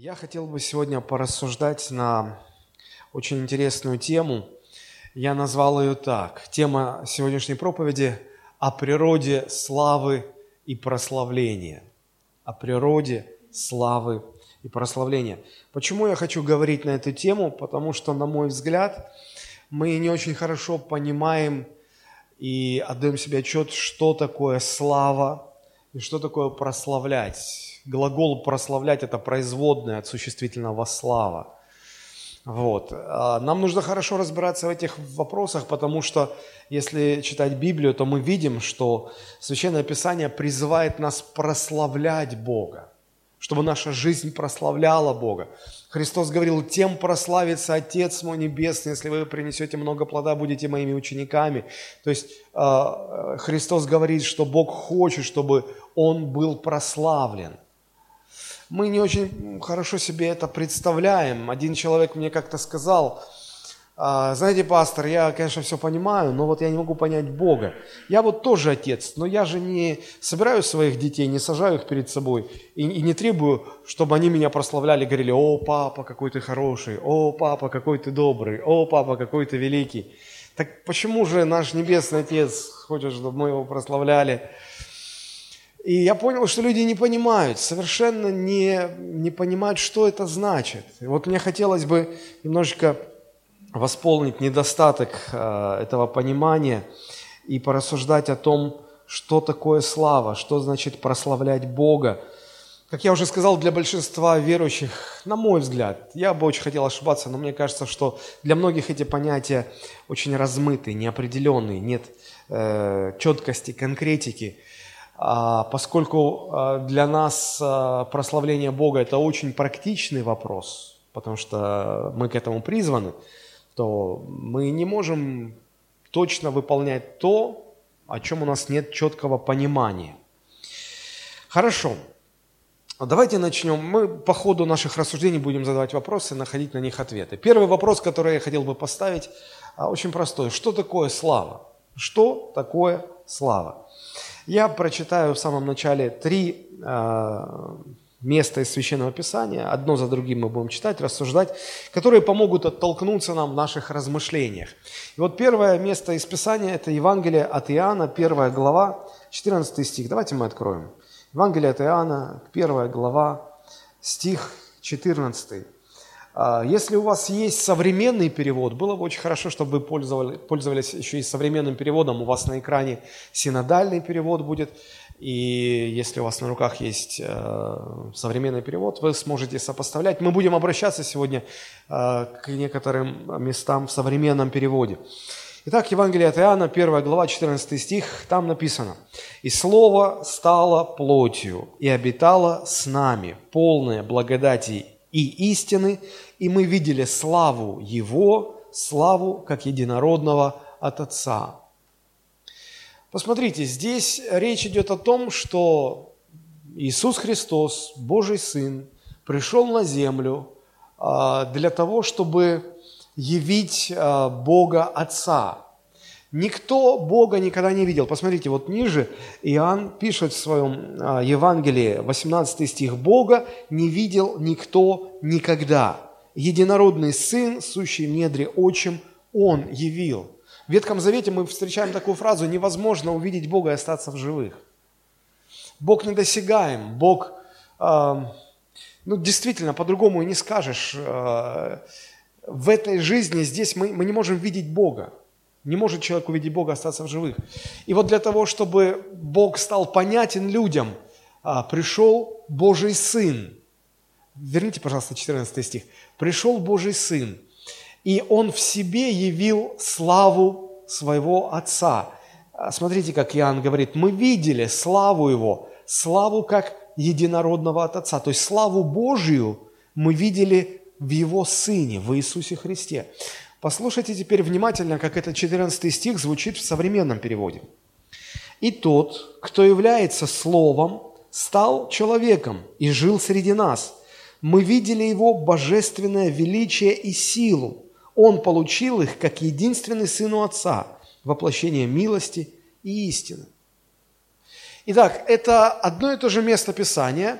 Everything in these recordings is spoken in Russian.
Я хотел бы сегодня порассуждать на очень интересную тему. Я назвал ее так. Тема сегодняшней проповеди о природе славы и прославления. О природе славы и прославления. Почему я хочу говорить на эту тему? Потому что, на мой взгляд, мы не очень хорошо понимаем и отдаем себе отчет, что такое слава и что такое прославлять глагол прославлять – это производное от существительного слава. Вот. А нам нужно хорошо разбираться в этих вопросах, потому что если читать Библию, то мы видим, что Священное Писание призывает нас прославлять Бога, чтобы наша жизнь прославляла Бога. Христос говорил, тем прославится Отец мой Небесный, если вы принесете много плода, будете моими учениками. То есть а, Христос говорит, что Бог хочет, чтобы Он был прославлен – мы не очень хорошо себе это представляем. Один человек мне как-то сказал, «А, знаете, пастор, я, конечно, все понимаю, но вот я не могу понять Бога. Я вот тоже отец, но я же не собираю своих детей, не сажаю их перед собой и, и не требую, чтобы они меня прославляли, говорили, о, папа, какой ты хороший, о, папа, какой ты добрый, о, папа, какой ты великий. Так почему же наш Небесный Отец хочет, чтобы мы его прославляли? И я понял, что люди не понимают, совершенно не, не понимают, что это значит. И вот мне хотелось бы немножечко восполнить недостаток э, этого понимания и порассуждать о том, что такое слава, что значит прославлять Бога. Как я уже сказал, для большинства верующих, на мой взгляд, я бы очень хотел ошибаться, но мне кажется, что для многих эти понятия очень размытые, неопределенные, нет э, четкости, конкретики – поскольку а, для нас а, прославление Бога – это очень практичный вопрос, потому что мы к этому призваны, то мы не можем точно выполнять то, о чем у нас нет четкого понимания. Хорошо. Давайте начнем. Мы по ходу наших рассуждений будем задавать вопросы, находить на них ответы. Первый вопрос, который я хотел бы поставить, очень простой. Что такое слава? Что такое слава? Я прочитаю в самом начале три э, места из Священного Писания, одно за другим мы будем читать, рассуждать, которые помогут оттолкнуться нам в наших размышлениях. И вот первое место из Писания – это Евангелие от Иоанна, первая глава, 14 стих. Давайте мы откроем. Евангелие от Иоанна, первая глава, стих 14. А, если у вас есть современный перевод, было бы очень хорошо, чтобы вы пользовались, еще и современным переводом. У вас на экране синодальный перевод будет. И если у вас на руках есть э, современный перевод, вы сможете сопоставлять. Мы будем обращаться сегодня э, к некоторым местам в современном переводе. Итак, Евангелие от Иоанна, 1 глава, 14 стих, там написано. «И Слово стало плотью и обитало с нами, полное благодати и истины, и мы видели славу Его, славу как единородного от Отца. Посмотрите, здесь речь идет о том, что Иисус Христос, Божий Сын, пришел на землю а, для того, чтобы явить а, Бога Отца. Никто Бога никогда не видел. Посмотрите, вот ниже Иоанн пишет в своем а, Евангелии, 18 стих, «Бога не видел никто никогда. Единородный Сын, сущий в недре отчим, Он явил». В Ветхом Завете мы встречаем такую фразу «невозможно увидеть Бога и остаться в живых». Бог недосягаем, Бог, э, ну действительно, по-другому и не скажешь. Э, в этой жизни здесь мы, мы не можем видеть Бога. Не может человек увидеть Бога, остаться в живых. И вот для того, чтобы Бог стал понятен людям, а, пришел Божий Сын. Верните, пожалуйста, 14 стих. Пришел Божий Сын, и Он в себе явил славу своего Отца. А, смотрите, как Иоанн говорит, мы видели славу Его, славу как единородного от Отца. То есть славу Божию мы видели в Его Сыне, в Иисусе Христе. Послушайте теперь внимательно, как этот 14 стих звучит в современном переводе. «И тот, кто является Словом, стал человеком и жил среди нас. Мы видели его божественное величие и силу. Он получил их как единственный сын у Отца, воплощение милости и истины». Итак, это одно и то же место Писания,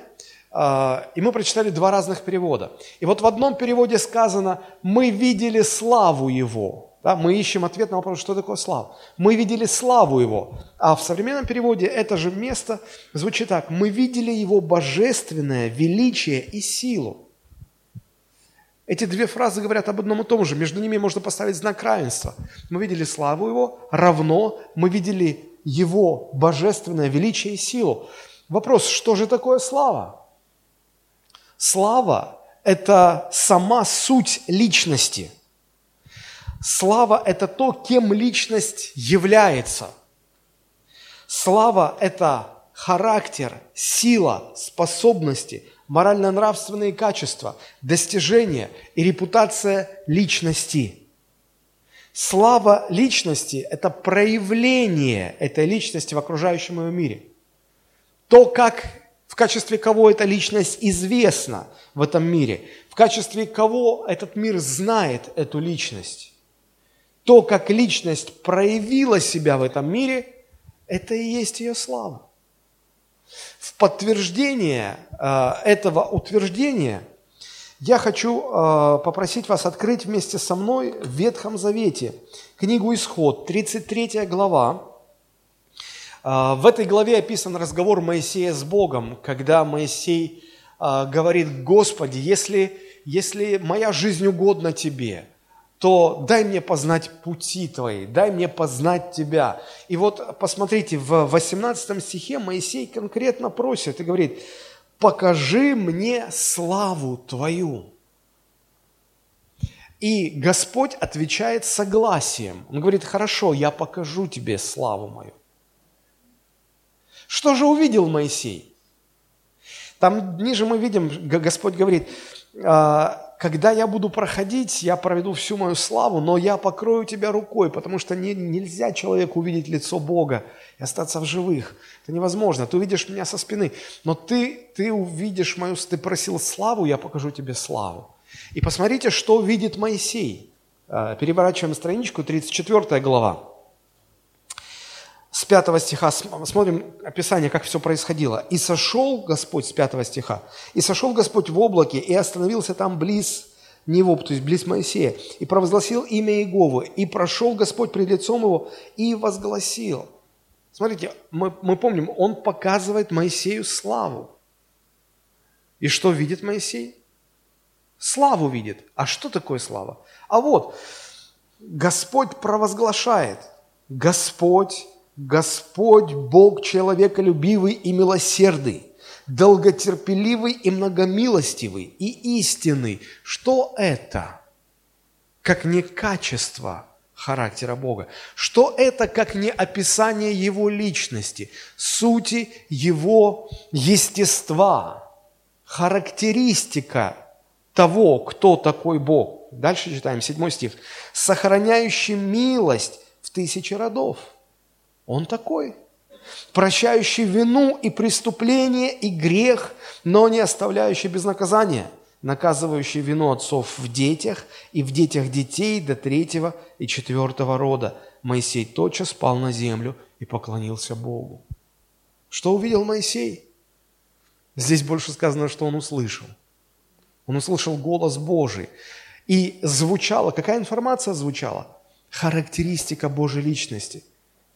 а, и мы прочитали два разных перевода. И вот в одном переводе сказано «мы видели славу Его». Да, мы ищем ответ на вопрос, что такое слава. Мы видели славу Его. А в современном переводе это же место звучит так. Мы видели Его божественное величие и силу. Эти две фразы говорят об одном и том же. Между ними можно поставить знак равенства. Мы видели славу Его, равно мы видели Его божественное величие и силу. Вопрос, что же такое слава? Слава – это сама суть личности. Слава – это то, кем личность является. Слава – это характер, сила, способности, морально-нравственные качества, достижения и репутация личности. Слава личности – это проявление этой личности в окружающем ее мире. То, как в качестве кого эта личность известна в этом мире, в качестве кого этот мир знает эту личность. То, как личность проявила себя в этом мире, это и есть ее слава. В подтверждение э, этого утверждения я хочу э, попросить вас открыть вместе со мной в Ветхом Завете книгу Исход, 33 глава. Э, в этой главе описан разговор Моисея с Богом, когда Моисей говорит, Господи, если, если моя жизнь угодна Тебе – то дай мне познать пути Твои, дай мне познать Тебя. И вот посмотрите, в 18 стихе Моисей конкретно просит и говорит, покажи мне славу Твою. И Господь отвечает согласием. Он говорит, хорошо, я покажу тебе славу мою. Что же увидел Моисей? Там ниже мы видим, Господь говорит, «А, когда я буду проходить, я проведу всю мою славу, но я покрою тебя рукой, потому что не, нельзя человеку увидеть лицо Бога и остаться в живых. Это невозможно. Ты увидишь меня со спины, но ты, ты увидишь мою... Ты просил славу, я покажу тебе славу. И посмотрите, что видит Моисей. Э, переворачиваем страничку, 34 глава. С 5 стиха смотрим описание, как все происходило. «И сошел Господь» с 5 стиха. «И сошел Господь в облаке и остановился там близ него, то есть близ Моисея, и провозгласил имя Иеговы, и прошел Господь пред лицом его и возгласил». Смотрите, мы, мы помним, он показывает Моисею славу. И что видит Моисей? Славу видит. А что такое слава? А вот, Господь провозглашает, Господь Господь Бог человеколюбивый и милосердный, долготерпеливый и многомилостивый и истинный. Что это? Как не качество характера Бога. Что это, как не описание Его личности, сути Его естества, характеристика того, кто такой Бог. Дальше читаем, седьмой стих. «Сохраняющий милость в тысячи родов». Он такой, прощающий вину и преступление и грех, но не оставляющий без наказания, наказывающий вину отцов в детях и в детях детей до третьего и четвертого рода. Моисей тотчас спал на землю и поклонился Богу. Что увидел Моисей? Здесь больше сказано, что он услышал. Он услышал голос Божий. И звучала, какая информация звучала? Характеристика Божьей личности –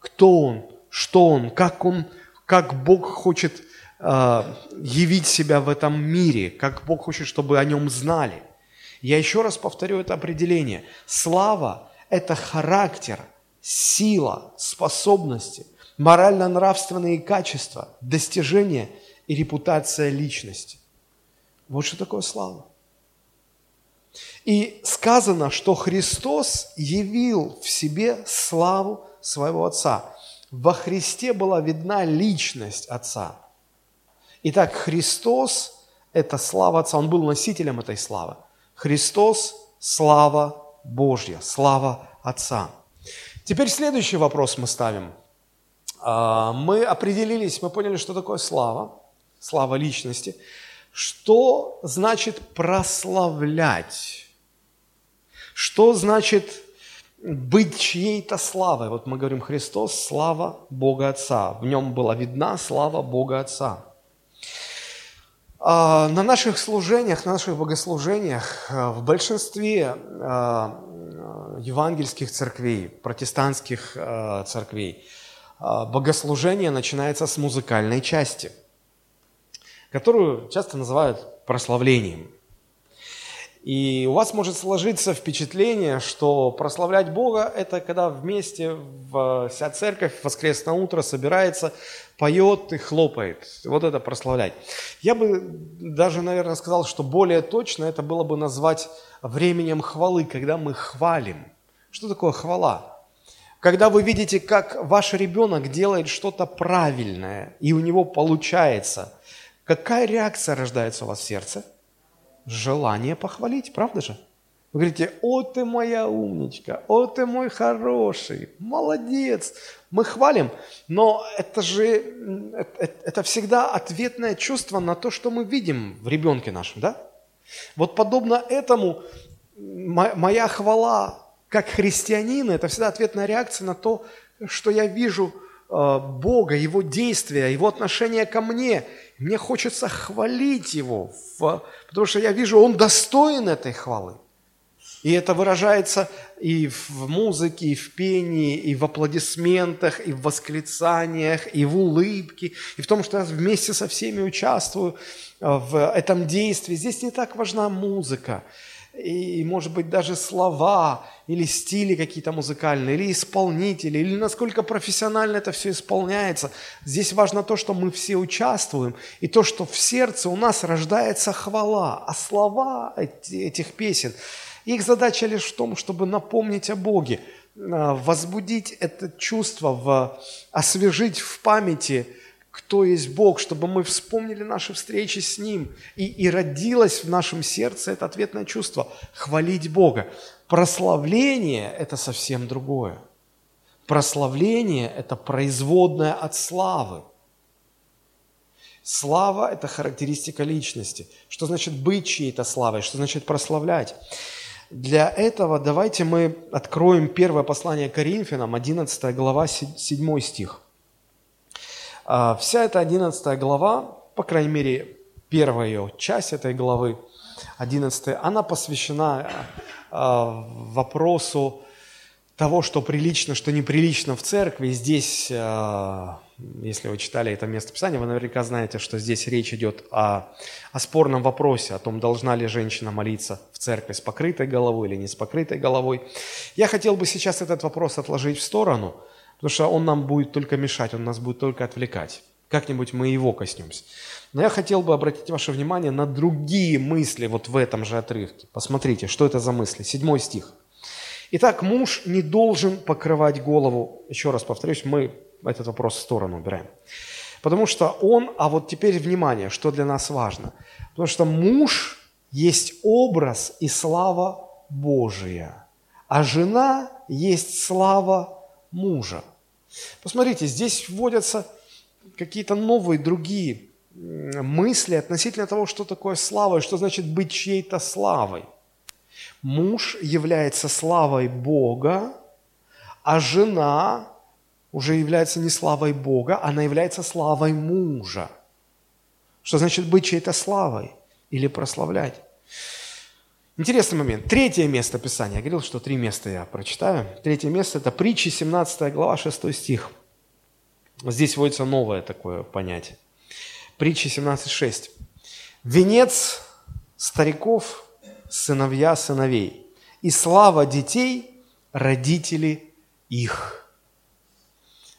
кто Он, что Он, как Он, как Бог хочет э, явить себя в этом мире, как Бог хочет, чтобы о Нем знали. Я еще раз повторю это определение. Слава – это характер, сила, способности, морально-нравственные качества, достижения и репутация личности. Вот что такое слава. И сказано, что Христос явил в себе славу своего Отца. Во Христе была видна личность Отца. Итак, Христос – это слава Отца, Он был носителем этой славы. Христос – слава Божья, слава Отца. Теперь следующий вопрос мы ставим. А, мы определились, мы поняли, что такое слава, слава личности. Что значит прославлять? Что значит быть чьей-то славой. Вот мы говорим Христос, слава Бога Отца. В нем была видна слава Бога Отца. А, на наших служениях, на наших богослужениях а, в большинстве а, евангельских церквей, протестантских церквей, богослужение начинается с музыкальной части, которую часто называют прославлением. И у вас может сложиться впечатление, что прославлять Бога – это когда вместе вся церковь в воскресное утро собирается, поет и хлопает. Вот это прославлять. Я бы даже, наверное, сказал, что более точно это было бы назвать временем хвалы, когда мы хвалим. Что такое хвала? Когда вы видите, как ваш ребенок делает что-то правильное, и у него получается, какая реакция рождается у вас в сердце – желание похвалить, правда же? Вы говорите, о ты моя умничка, о ты мой хороший, молодец. Мы хвалим, но это же, это всегда ответное чувство на то, что мы видим в ребенке нашем, да? Вот подобно этому моя хвала как христианина, это всегда ответная реакция на то, что я вижу Бога, Его действия, Его отношение ко мне. Мне хочется хвалить Его Потому что я вижу, он достоин этой хвалы. И это выражается и в музыке, и в пении, и в аплодисментах, и в восклицаниях, и в улыбке, и в том, что я вместе со всеми участвую э, в этом действии. Здесь не так важна музыка и, может быть, даже слова, или стили какие-то музыкальные, или исполнители, или насколько профессионально это все исполняется. Здесь важно то, что мы все участвуем, и то, что в сердце у нас рождается хвала, а слова этих песен, их задача лишь в том, чтобы напомнить о Боге, а, возбудить это чувство, освежить в памяти – кто есть Бог, чтобы мы вспомнили наши встречи с Ним. И, и родилось в нашем сердце это ответное чувство – хвалить Бога. Прославление – это совсем другое. Прославление – это производное от славы. Слава – это характеристика личности. Что значит быть чьей-то славой? Что значит прославлять? Для этого давайте мы откроем первое послание Коринфянам, 11 глава, 7 стих. А, вся эта 11 глава, по крайней мере, первая ее часть этой главы, 11, она посвящена а, вопросу того, что прилично, что неприлично в церкви. Здесь, а, если вы читали это местописание, вы наверняка знаете, что здесь речь идет о, о спорном вопросе, о том, должна ли женщина молиться в церкви с покрытой головой или не с покрытой головой. Я хотел бы сейчас этот вопрос отложить в сторону – Потому что он нам будет только мешать, он нас будет только отвлекать. Как-нибудь мы его коснемся. Но я хотел бы обратить ваше внимание на другие мысли вот в этом же отрывке. Посмотрите, что это за мысли. Седьмой стих. Итак, муж не должен покрывать голову. Еще раз повторюсь, мы этот вопрос в сторону убираем. Потому что он, а вот теперь внимание, что для нас важно. Потому что муж есть образ и слава Божия, а жена есть слава мужа. Посмотрите, здесь вводятся какие-то новые, другие мысли относительно того, что такое слава и что значит быть чьей-то славой. Муж является славой Бога, а жена уже является не славой Бога, она является славой мужа. Что значит быть чьей-то славой или прославлять? Интересный момент. Третье место Писания. Я говорил, что три места я прочитаю. Третье место – это притчи, 17 глава, 6 стих. Здесь вводится новое такое понятие. Притчи 17.6. «Венец стариков – сыновья сыновей, и слава детей – родители их».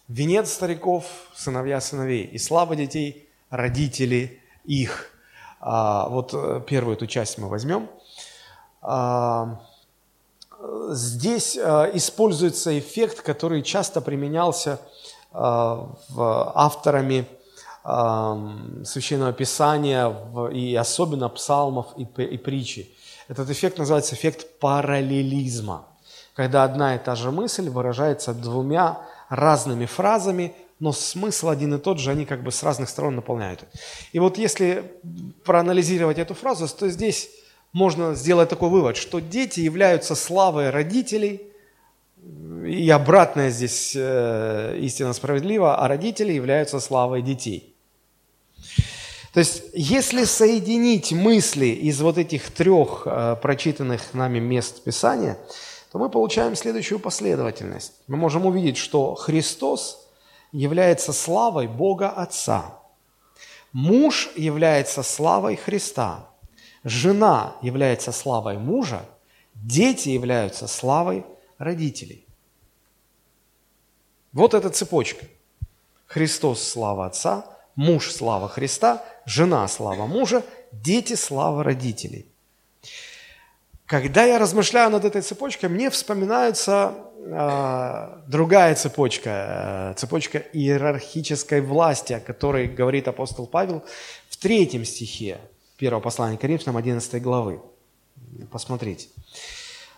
Венец стариков – сыновья сыновей, и слава детей – родители их. А, вот э, первую эту часть мы возьмем – Здесь а, используется эффект, который часто применялся а, авторами Священного Писания и особенно псалмов и притчи. Этот эффект называется эффект параллелизма, когда одна и та же мысль выражается двумя разными фразами, но смысл один и тот же, они как бы с разных сторон наполняют. И вот если проанализировать эту фразу, то здесь можно сделать такой вывод, что дети являются славой родителей, и обратное здесь э, истинно справедливо, а родители являются славой детей. То есть, если соединить мысли из вот этих трех э, прочитанных нами мест Писания, то мы получаем следующую последовательность. Мы можем увидеть, что Христос является славой Бога Отца. Муж является славой Христа. Жена является славой мужа. Дети являются славой родителей. Вот эта цепочка. Христос – слава Отца, муж – слава Христа, жена – слава мужа, дети – слава родителей. Когда я размышляю над этой цепочкой, мне вспоминается э, другая цепочка, э, цепочка иерархической власти, о которой говорит апостол Павел в третьем стихе первого послания Коринфянам 11 главы. Посмотрите.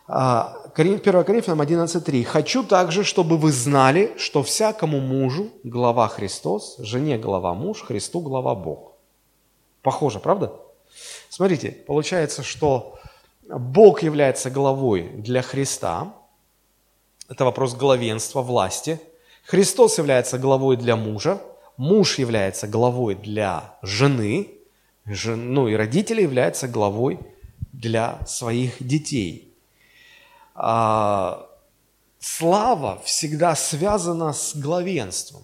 1 а, Коринфянам 11.3. «Хочу также, чтобы вы знали, что всякому мужу глава Христос, жене глава муж, Христу глава Бог». Похоже, правда? Смотрите, получается, что Бог является главой для Христа. Это вопрос главенства, власти. Христос является главой для мужа. Муж является главой для жены. Ну и родители являются главой для своих детей а, слава всегда связана с главенством.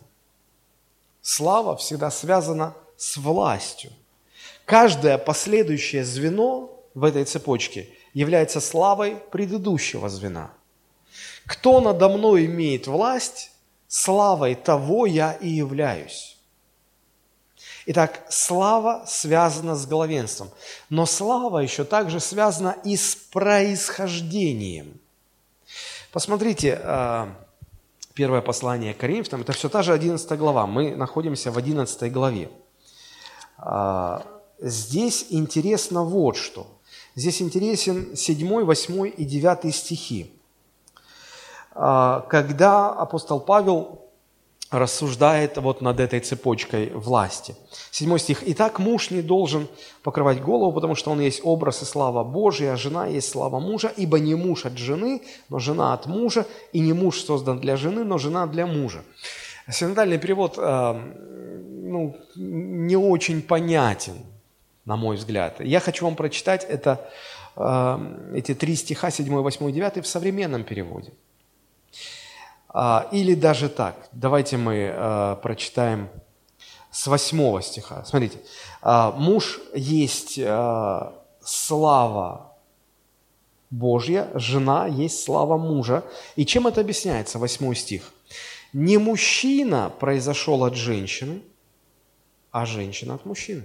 Слава всегда связана с властью. Каждое последующее звено в этой цепочке является славой предыдущего звена. Кто надо мной имеет власть, славой того я и являюсь. Итак, слава связана с главенством, но слава еще также связана и с происхождением. Посмотрите, а, первое послание Коринфянам, это все та же 11 глава, мы находимся в 11 главе. А, здесь интересно вот что. Здесь интересен 7, 8 и 9 стихи. А, когда апостол Павел рассуждает вот над этой цепочкой власти. Седьмой стих. «Итак, муж не должен покрывать голову, потому что он есть образ и слава Божия, а жена есть слава мужа, ибо не муж от жены, но жена от мужа, и не муж создан для жены, но жена для мужа». Синодальный перевод э, ну, не очень понятен, на мой взгляд. Я хочу вам прочитать это, э, эти три стиха, 7, 8 и 9 в современном переводе. А, или даже так, давайте мы а, прочитаем с восьмого стиха. Смотрите, а, муж есть слава Божья, жена есть слава мужа. И чем это объясняется, восьмой стих? Не мужчина произошел от женщины, а женщина от мужчины.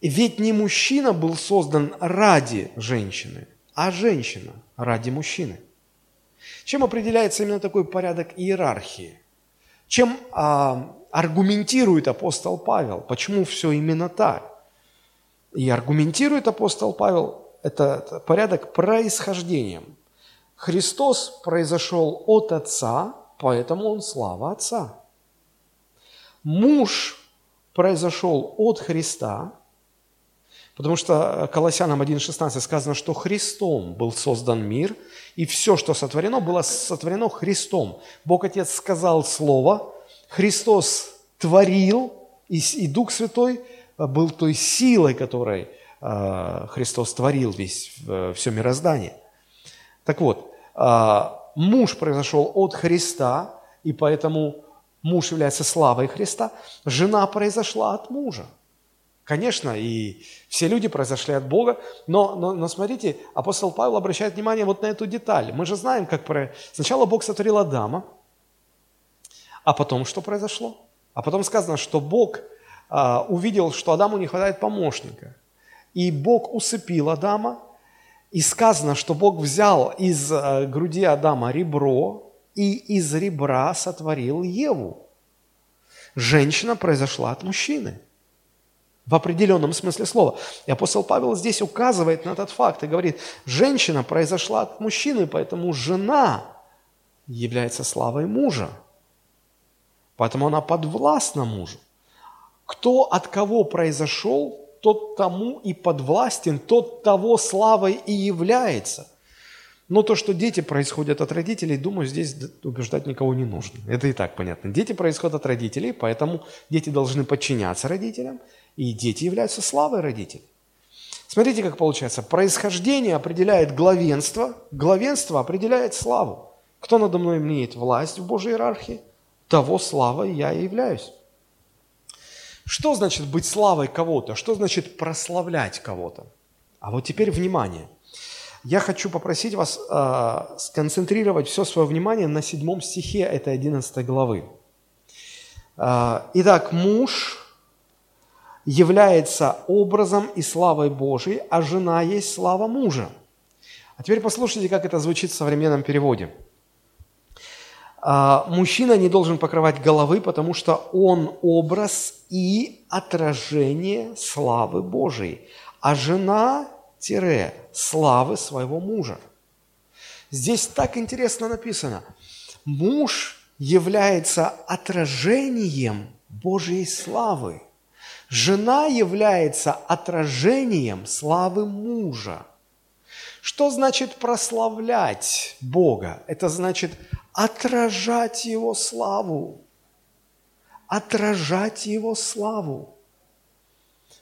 Ведь не мужчина был создан ради женщины, а женщина ради мужчины – чем определяется именно такой порядок иерархии? Чем а, аргументирует апостол Павел? Почему все именно так? И аргументирует апостол Павел это порядок происхождением. Христос произошел от Отца, поэтому Он слава Отца. Муж произошел от Христа, Потому что Колоссянам 1.16 сказано, что Христом был создан мир, и все, что сотворено, было сотворено Христом. Бог Отец сказал Слово, Христос творил, и, Дух Святой был той силой, которой э, Христос творил весь, э, все мироздание. Так вот, э, муж произошел от Христа, и поэтому муж является славой Христа, жена произошла от мужа. Конечно, и все люди произошли от Бога, но, но, но смотрите, апостол Павел обращает внимание вот на эту деталь. Мы же знаем, как про... сначала Бог сотворил Адама, а потом что произошло? А потом сказано, что Бог а, увидел, что Адаму не хватает помощника. И Бог усыпил Адама, и сказано, что Бог взял из а, груди Адама ребро, и из ребра сотворил Еву. Женщина произошла от мужчины – в определенном смысле слова. И апостол Павел здесь указывает на этот факт и говорит, женщина произошла от мужчины, поэтому жена является славой мужа. Поэтому она подвластна мужу. Кто от кого произошел, тот тому и подвластен, тот того славой и является. Но то, что дети происходят от родителей, думаю, здесь убеждать никого не нужно. Это и так понятно. Дети происходят от родителей, поэтому дети должны подчиняться родителям, и дети являются славой родителей. Смотрите, как получается. Происхождение определяет главенство, главенство определяет славу. Кто надо мной имеет власть в Божьей иерархии, того славой я и являюсь. Что значит быть славой кого-то? Что значит прославлять кого-то? А вот теперь внимание. Я хочу попросить вас э, сконцентрировать все свое внимание на седьмом стихе этой 11 главы. Э, Итак, муж является образом и славой Божией, а жена есть слава мужа. А теперь послушайте, как это звучит в современном переводе. А, мужчина не должен покрывать головы, потому что он образ и отражение славы Божией, а жена тире славы своего мужа. Здесь так интересно написано. Муж является отражением Божьей славы. Жена является отражением славы мужа. Что значит прославлять Бога? Это значит отражать Его славу. Отражать Его славу.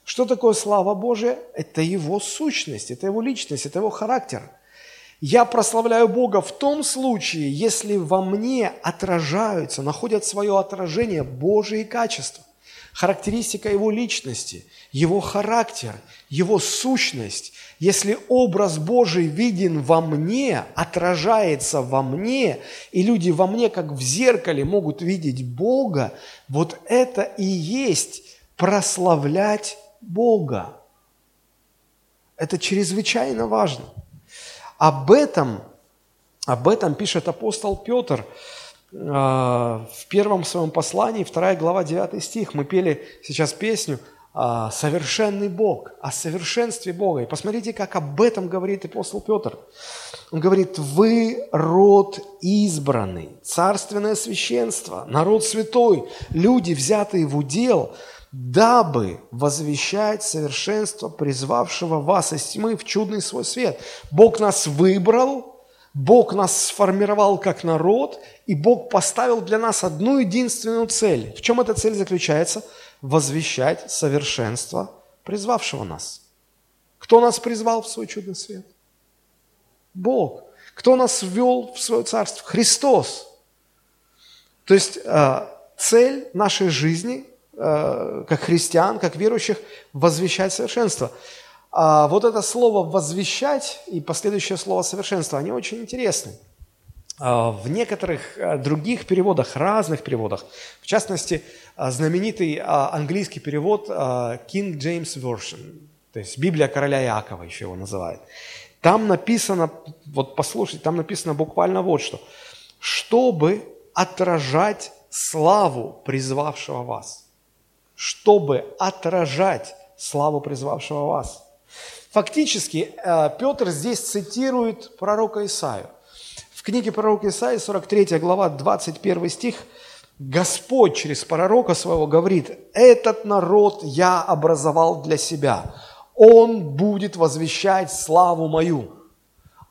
Что такое слава Божия? Это Его сущность, это Его личность, это Его характер. Я прославляю Бога в том случае, если во мне отражаются, находят свое отражение Божьи качества характеристика его личности, его характер, его сущность. Если образ Божий виден во мне, отражается во мне, и люди во мне, как в зеркале, могут видеть Бога, вот это и есть прославлять Бога. Это чрезвычайно важно. Об этом, об этом пишет апостол Петр – в первом своем послании, 2 глава, 9 стих, мы пели сейчас песню «Совершенный Бог», о совершенстве Бога. И посмотрите, как об этом говорит апостол Петр. Он говорит, «Вы род избранный, царственное священство, народ святой, люди, взятые в удел, дабы возвещать совершенство призвавшего вас из тьмы в чудный свой свет». Бог нас выбрал, Бог нас сформировал как народ, и Бог поставил для нас одну единственную цель. В чем эта цель заключается? Возвещать совершенство призвавшего нас. Кто нас призвал в свой чудный свет? Бог. Кто нас ввел в свое царство? Христос. То есть э, цель нашей жизни, э, как христиан, как верующих, возвещать совершенство. А вот это слово «возвещать» и последующее слово «совершенство», они очень интересны. А, в некоторых а, других переводах, разных переводах, в частности, а, знаменитый английский перевод King James Version, то есть Библия короля Иакова еще его называют. Там написано, вот послушайте, там написано буквально вот что. «Чтобы отражать славу призвавшего вас». Чтобы отражать славу призвавшего вас. Фактически э, Петр здесь цитирует пророка Исаию. В книге пророка Исаии, 43 глава, 21 стих, Господь через пророка своего говорит, «Этот народ я образовал для себя, он будет возвещать славу мою».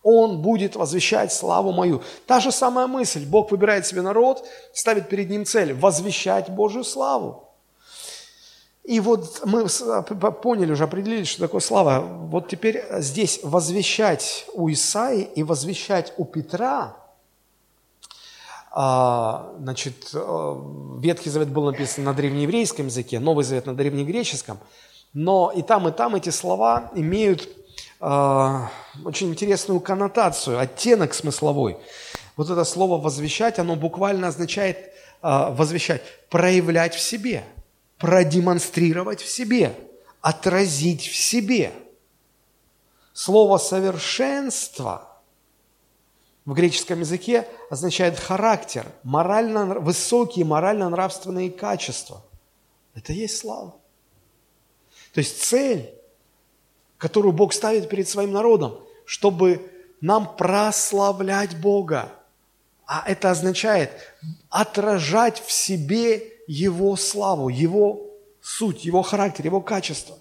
Он будет возвещать славу мою. Та же самая мысль. Бог выбирает себе народ, ставит перед ним цель – возвещать Божью славу. И вот мы поняли уже, определили, что такое слава. Вот теперь здесь возвещать у Исаи и возвещать у Петра, а, значит, э, Ветхий Завет был написан на древнееврейском языке, Новый Завет на древнегреческом, но и там, и там эти слова имеют а, очень интересную коннотацию, оттенок смысловой. Вот это слово «возвещать», оно буквально означает а, «возвещать», проявлять в себе – продемонстрировать в себе, отразить в себе. Слово «совершенство» в греческом языке означает характер, морально, высокие морально-нравственные качества. Это есть слава. То есть цель, которую Бог ставит перед своим народом, чтобы нам прославлять Бога. А это означает отражать в себе его славу, Его суть, Его характер, Его качество.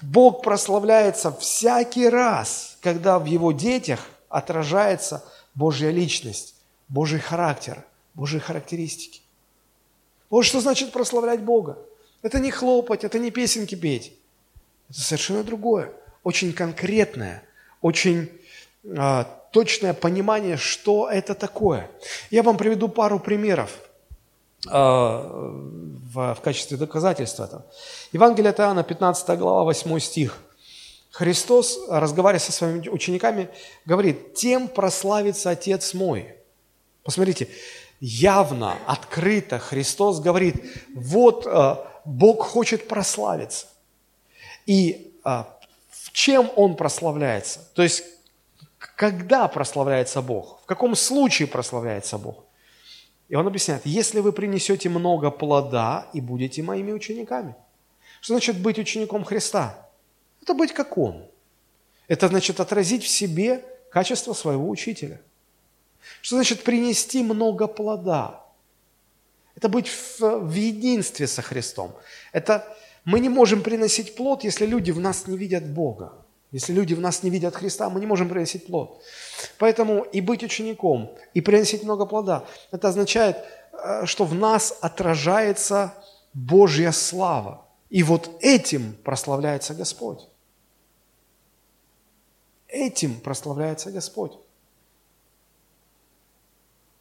Бог прославляется всякий раз, когда в Его детях отражается Божья личность, Божий характер, Божьи характеристики. Вот что значит прославлять Бога. Это не хлопать, это не песенки петь. Это совершенно другое, очень конкретное, очень а, точное понимание, что это такое. Я вам приведу пару примеров в, в качестве доказательства этого. Евангелие от Иоанна, 15 глава, 8 стих. Христос, разговаривая со своими учениками, говорит, «Тем прославится Отец мой». Посмотрите, явно, открыто Христос говорит, вот а, Бог хочет прославиться. И а, в чем Он прославляется? То есть, когда прославляется Бог? В каком случае прославляется Бог? И он объясняет, если вы принесете много плода и будете моими учениками. Что значит быть учеником Христа? Это быть как Он. Это значит отразить в себе качество своего учителя. Что значит принести много плода? Это быть в, в единстве со Христом. Это мы не можем приносить плод, если люди в нас не видят Бога. Если люди в нас не видят Христа, мы не можем приносить плод. Поэтому и быть учеником, и приносить много плода, это означает, э, что в нас отражается Божья слава. И вот этим прославляется Господь. Этим прославляется Господь.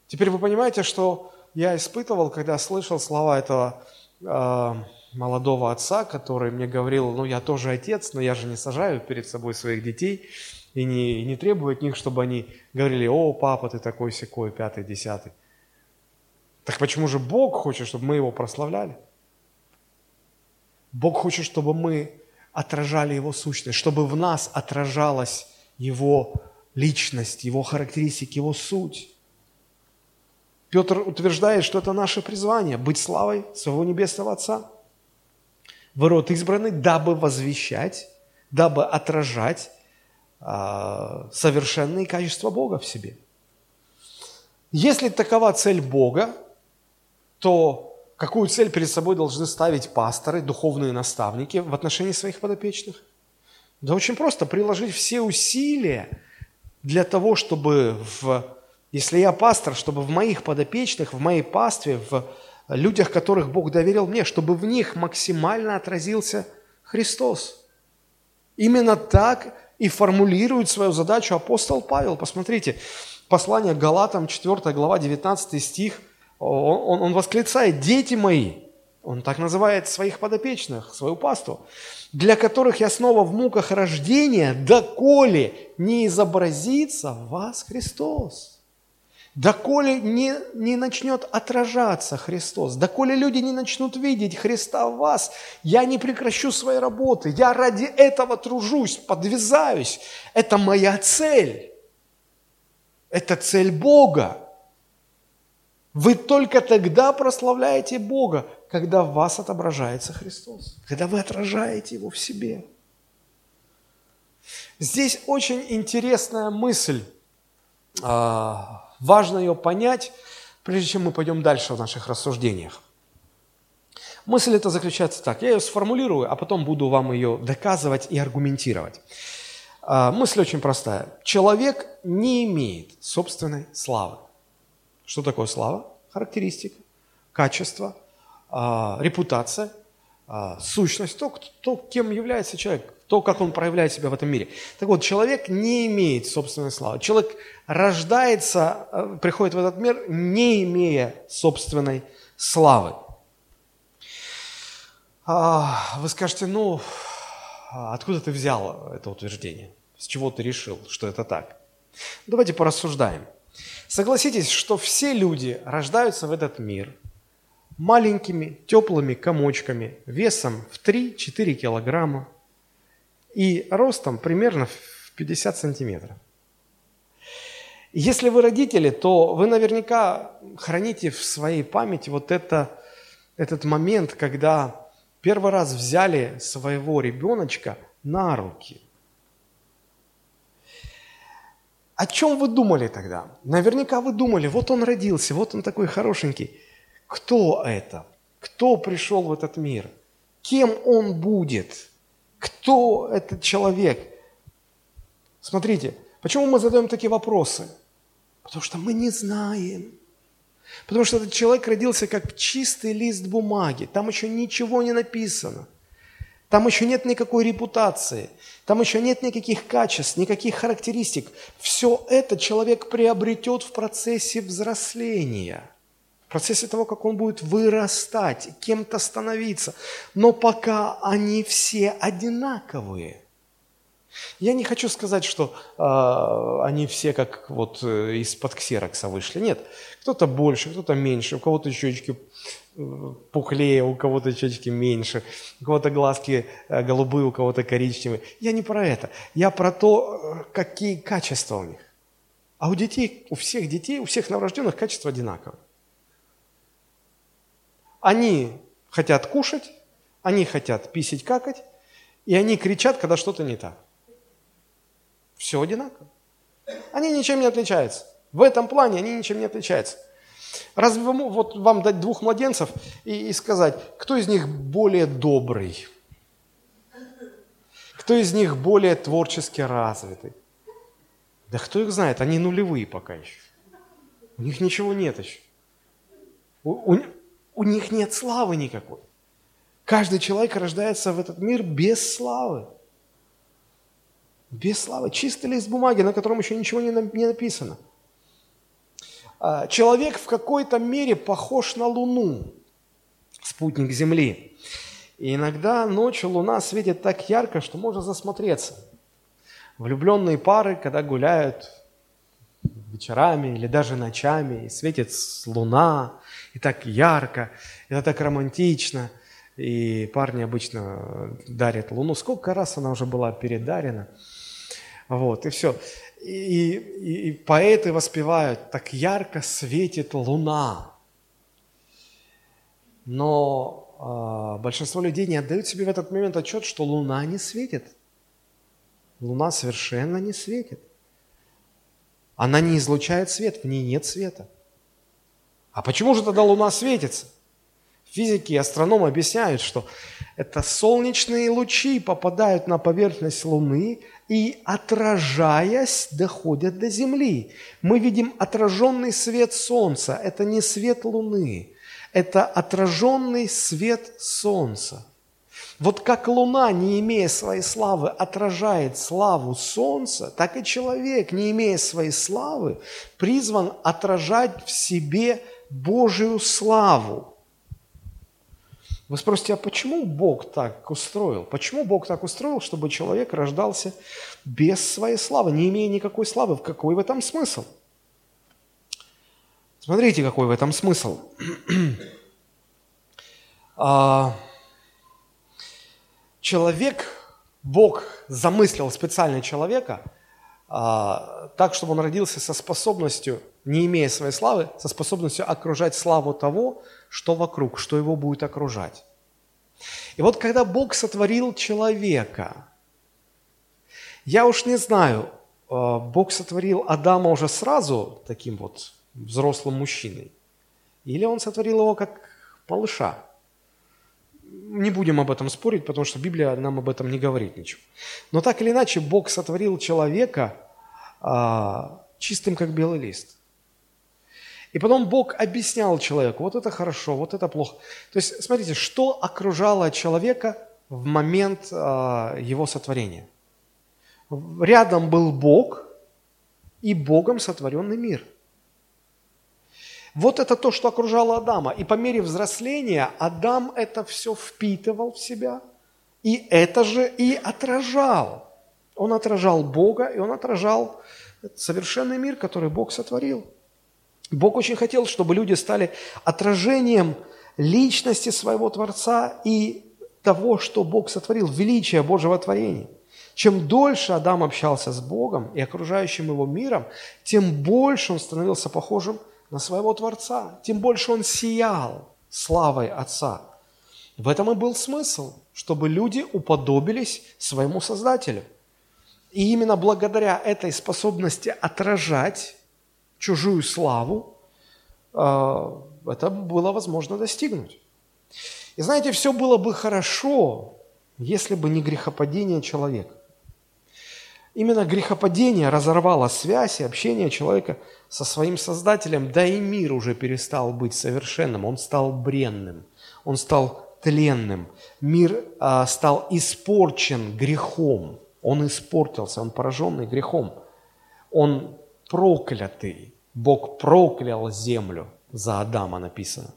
Теперь вы понимаете, что я испытывал, когда слышал слова этого э, молодого отца, который мне говорил, ну я тоже отец, но я же не сажаю перед собой своих детей и не, и не требую от них, чтобы они говорили, о, папа, ты такой секой, пятый, десятый. Так почему же Бог хочет, чтобы мы его прославляли? Бог хочет, чтобы мы отражали Его сущность, чтобы в нас отражалась Его личность, Его характеристики, Его суть. Петр утверждает, что это наше призвание – быть славой своего Небесного Отца – в род избранный, дабы возвещать, дабы отражать а, совершенные качества Бога в себе. Если такова цель Бога, то какую цель перед собой должны ставить пасторы, духовные наставники в отношении своих подопечных? Да очень просто, приложить все усилия для того, чтобы, в, если я пастор, чтобы в моих подопечных, в моей пастве, в людях, которых Бог доверил мне, чтобы в них максимально отразился Христос. Именно так и формулирует свою задачу апостол Павел. Посмотрите, послание к Галатам, 4 глава, 19 стих, он, он, восклицает, «Дети мои», он так называет своих подопечных, свою пасту, «для которых я снова в муках рождения, доколе не изобразится в вас Христос». Доколе не, не начнет отражаться Христос, доколе люди не начнут видеть Христа в вас, я не прекращу своей работы. Я ради этого тружусь, подвязаюсь. Это моя цель. Это цель Бога. Вы только тогда прославляете Бога, когда в вас отображается Христос, когда вы отражаете Его в себе. Здесь очень интересная мысль а, Важно ее понять, прежде чем мы пойдем дальше в наших рассуждениях. Мысль эта заключается так. Я ее сформулирую, а потом буду вам ее доказывать и аргументировать. А, мысль очень простая. Человек не имеет собственной славы. Что такое слава? Характеристика, качество, а, репутация, а, сущность, то, то, кем является человек то, как он проявляет себя в этом мире. Так вот, человек не имеет собственной славы. Человек рождается, э, приходит в этот мир, не имея собственной славы. А, вы скажете, ну, откуда ты взял это утверждение? С чего ты решил, что это так? Давайте порассуждаем. Согласитесь, что все люди рождаются в этот мир маленькими, теплыми комочками, весом в 3-4 килограмма, и ростом примерно в 50 сантиметров. Если вы родители, то вы наверняка храните в своей памяти вот это, этот момент, когда первый раз взяли своего ребеночка на руки. О чем вы думали тогда? Наверняка вы думали, вот он родился, вот он такой хорошенький. Кто это? Кто пришел в этот мир? Кем он будет? Кто этот человек? Смотрите, Почему мы задаем такие вопросы? Потому что мы не знаем. Потому что этот человек родился как чистый лист бумаги. Там еще ничего не написано. Там еще нет никакой репутации. Там еще нет никаких качеств, никаких характеристик. Все это человек приобретет в процессе взросления. В процессе того, как он будет вырастать, кем-то становиться. Но пока они все одинаковые – я не хочу сказать, что э, они все как вот э, из-под ксерокса вышли. Нет, кто-то больше, кто-то меньше, у кого-то щечки э, пухлее, у кого-то щечки меньше, у кого-то глазки э, голубые, у кого-то коричневые. Я не про это. Я про то, какие качества у них. А у детей, у всех детей, у всех новорожденных качества одинаковые. Они хотят кушать, они хотят писать, какать, и они кричат, когда что-то не так. Все одинаково. Они ничем не отличаются. В этом плане они ничем не отличаются. Разве вам, вот вам дать двух младенцев и, и сказать, кто из них более добрый? Кто из них более творчески развитый? Да кто их знает, они нулевые пока еще. У них ничего нет еще. У, у, у них нет славы никакой. Каждый человек рождается в этот мир без славы. Без славы. Чистый лист бумаги, на котором еще ничего не написано. А, человек в какой-то мере похож на Луну, спутник Земли. И иногда ночью Луна светит так ярко, что можно засмотреться. Влюбленные пары, когда гуляют вечерами или даже ночами, и светит Луна, и так ярко, это так романтично. И парни обычно дарят Луну. Сколько раз она уже была передарена – вот, и все. И, и, и поэты воспевают, так ярко светит луна. Но э, большинство людей не отдают себе в этот момент отчет, что луна не светит. Луна совершенно не светит. Она не излучает свет, в ней нет света. А почему же тогда Луна светится? Физики и астрономы объясняют, что это солнечные лучи попадают на поверхность Луны и, отражаясь, доходят до Земли. Мы видим отраженный свет Солнца. Это не свет Луны, это отраженный свет Солнца. Вот как Луна, не имея своей славы, отражает славу Солнца, так и человек, не имея своей славы, призван отражать в себе Божию славу. Вы спросите, а почему Бог так устроил? Почему Бог так устроил, чтобы человек рождался без своей славы, не имея никакой славы? В какой в этом смысл? Смотрите, какой в этом смысл. А, человек, Бог замыслил специально человека а, так, чтобы он родился со способностью, не имея своей славы, со способностью окружать славу того, что вокруг, что его будет окружать. И вот когда Бог сотворил человека, я уж не знаю, э, Бог сотворил Адама уже сразу таким вот взрослым мужчиной, или он сотворил его как малыша. Не будем об этом спорить, потому что Библия нам об этом не говорит ничего. Но так или иначе, Бог сотворил человека а, чистым, как белый лист. И потом Бог объяснял человеку, вот это хорошо, вот это плохо. То есть, смотрите, что окружало человека в момент э, его сотворения. Рядом был Бог и Богом сотворенный мир. Вот это то, что окружало Адама. И по мере взросления Адам это все впитывал в себя, и это же и отражал. Он отражал Бога, и он отражал совершенный мир, который Бог сотворил. Бог очень хотел, чтобы люди стали отражением личности своего Творца и того, что Бог сотворил, величия Божьего творения. Чем дольше Адам общался с Богом и окружающим его миром, тем больше он становился похожим на своего Творца, тем больше он сиял славой Отца. В этом и был смысл, чтобы люди уподобились своему Создателю. И именно благодаря этой способности отражать чужую славу, а, это было возможно достигнуть. И знаете, все было бы хорошо, если бы не грехопадение человека. Именно грехопадение разорвало связь и общение человека со своим Создателем, да и мир уже перестал быть совершенным, он стал бренным, он стал тленным. Мир а, стал испорчен грехом, он испортился, он пораженный грехом. Он проклятый, Бог проклял землю, за Адама написано.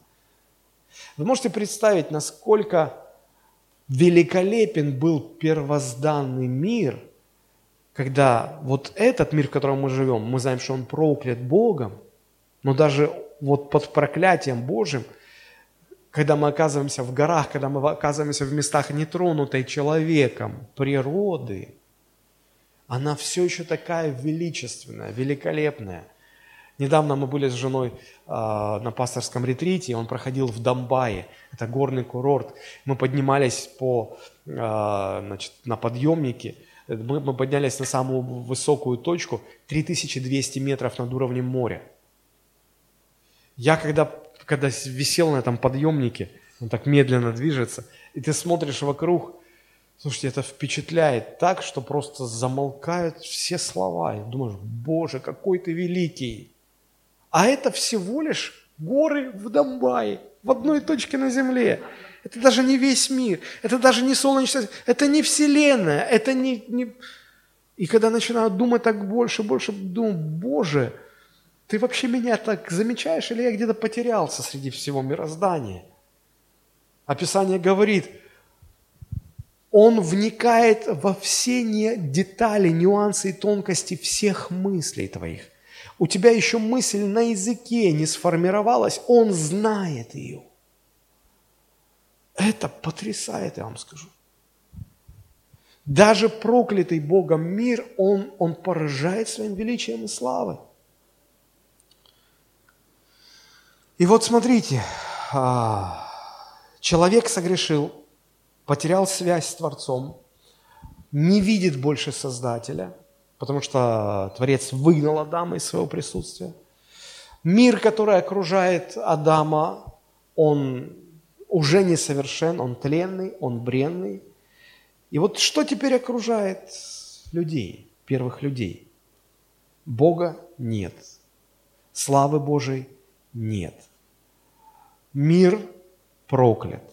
Вы можете представить, насколько великолепен был первозданный мир – когда вот этот мир, в котором мы живем, мы знаем, что он проклят Богом, но даже вот под проклятием Божьим, когда мы оказываемся в горах, когда мы оказываемся в местах нетронутой человеком природы, она все еще такая величественная, великолепная. Недавно мы были с женой э, на пасторском ретрите, он проходил в Домбае, это горный курорт. Мы поднимались по, э, значит, на подъемнике – мы, мы поднялись на самую высокую точку, 3200 метров над уровнем моря. Я когда, когда висел на этом подъемнике, он так медленно движется, и ты смотришь вокруг, слушайте, это впечатляет так, что просто замолкают все слова. И думаешь, Боже, какой ты великий. А это всего лишь горы в Донбайе, в одной точке на земле. Это даже не весь мир, это даже не солнечная, это не Вселенная, это не, не... И когда начинаю думать так больше, больше, думаю, Боже, ты вообще меня так замечаешь, или я где-то потерялся среди всего мироздания? Описание говорит, он вникает во все детали, нюансы и тонкости всех мыслей твоих. У тебя еще мысль на языке не сформировалась, он знает ее. Это потрясает, я вам скажу. Даже проклятый Богом мир, он, он поражает своим величием и славой. И вот смотрите, а, человек согрешил, потерял связь с Творцом, не видит больше Создателя, потому что Творец выгнал Адама из своего присутствия. Мир, который окружает Адама, он уже несовершен, он тленный, он бренный. И вот что теперь окружает людей, первых людей? Бога нет. Славы Божией нет. Мир проклят.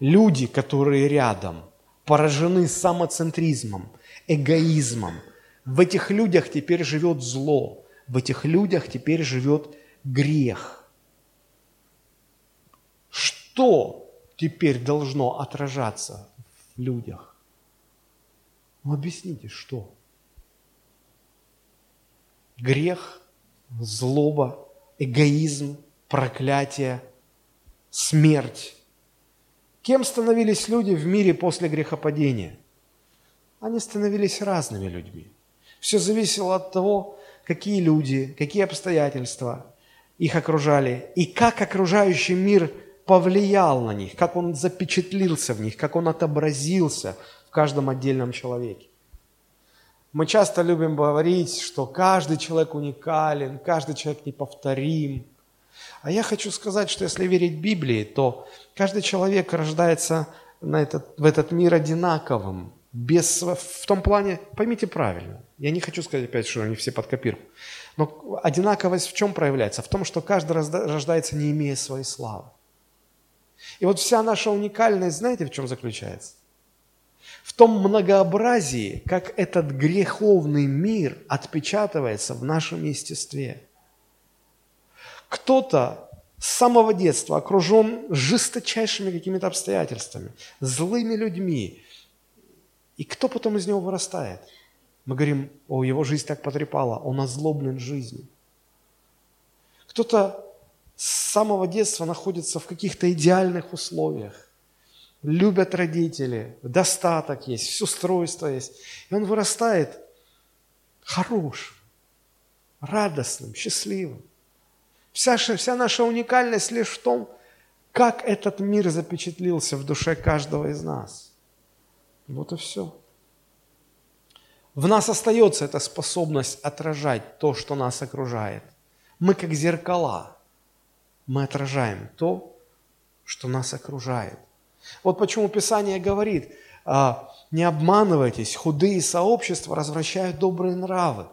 Люди, которые рядом, поражены самоцентризмом, эгоизмом. В этих людях теперь живет зло, в этих людях теперь живет грех – что теперь должно отражаться в людях? Ну, объясните, что? Грех, злоба, эгоизм, проклятие, смерть. Кем становились люди в мире после грехопадения? Они становились разными людьми. Все зависело от того, какие люди, какие обстоятельства их окружали, и как окружающий мир – повлиял на них, как он запечатлился в них, как он отобразился в каждом отдельном человеке. Мы часто любим говорить, что каждый человек уникален, каждый человек неповторим. А я хочу сказать, что если верить Библии, то каждый человек рождается на этот, в этот мир одинаковым, без, в том плане, поймите правильно, я не хочу сказать опять, что они все под копирку, но одинаковость в чем проявляется? В том, что каждый рождается, не имея своей славы. И вот вся наша уникальность, знаете, в чем заключается? В том многообразии, как этот греховный мир отпечатывается в нашем естестве. Кто-то с самого детства окружен жесточайшими какими-то обстоятельствами, злыми людьми. И кто потом из него вырастает? Мы говорим, о, его жизнь так потрепала, он озлоблен жизнью. Кто-то с самого детства находятся в каких-то идеальных условиях. Любят родители, достаток есть, все устройство есть. И он вырастает хорошим, радостным, счастливым. Вся, вся наша уникальность лишь в том, как этот мир запечатлился в душе каждого из нас. Вот и все. В нас остается эта способность отражать то, что нас окружает. Мы как зеркала – мы отражаем то, что нас окружает. Вот почему Писание говорит, а, не обманывайтесь, худые сообщества развращают добрые нравы.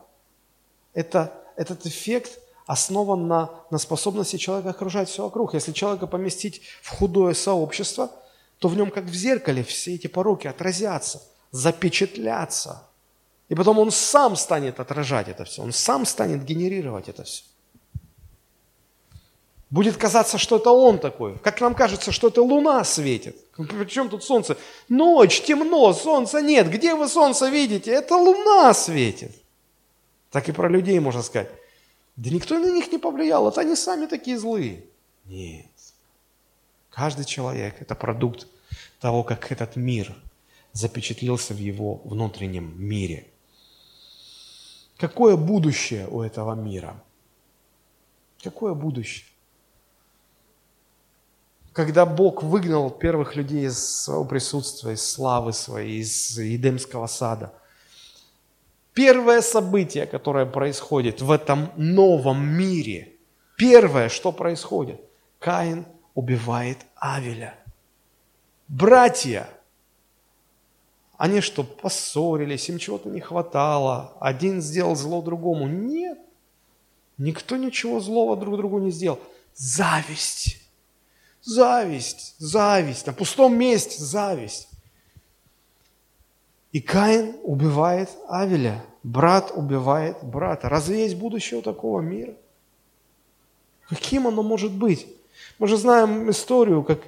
Это, этот эффект основан на, на способности человека окружать все вокруг. Если человека поместить в худое сообщество, то в нем, как в зеркале, все эти пороки отразятся, запечатлятся. И потом он сам станет отражать это все, он сам станет генерировать это все. Будет казаться, что это он такой. Как нам кажется, что это луна светит. Причем тут солнце? Ночь, темно, солнца нет. Где вы солнце видите? Это луна светит. Так и про людей можно сказать. Да никто на них не повлиял, это они сами такие злые. Нет. Каждый человек – это продукт того, как этот мир запечатлился в его внутреннем мире. Какое будущее у этого мира? Какое будущее? Когда Бог выгнал первых людей из своего присутствия, из славы своей, из Едемского сада, первое событие, которое происходит в этом новом мире, первое, что происходит, Каин убивает Авеля. Братья, они что, поссорились, им чего-то не хватало, один сделал зло другому? Нет, никто ничего злого друг другу не сделал. Зависть Зависть, зависть, на пустом месте зависть. И Каин убивает Авеля, брат убивает брата. Разве есть будущее у такого мира? Каким оно может быть? Мы же знаем историю, как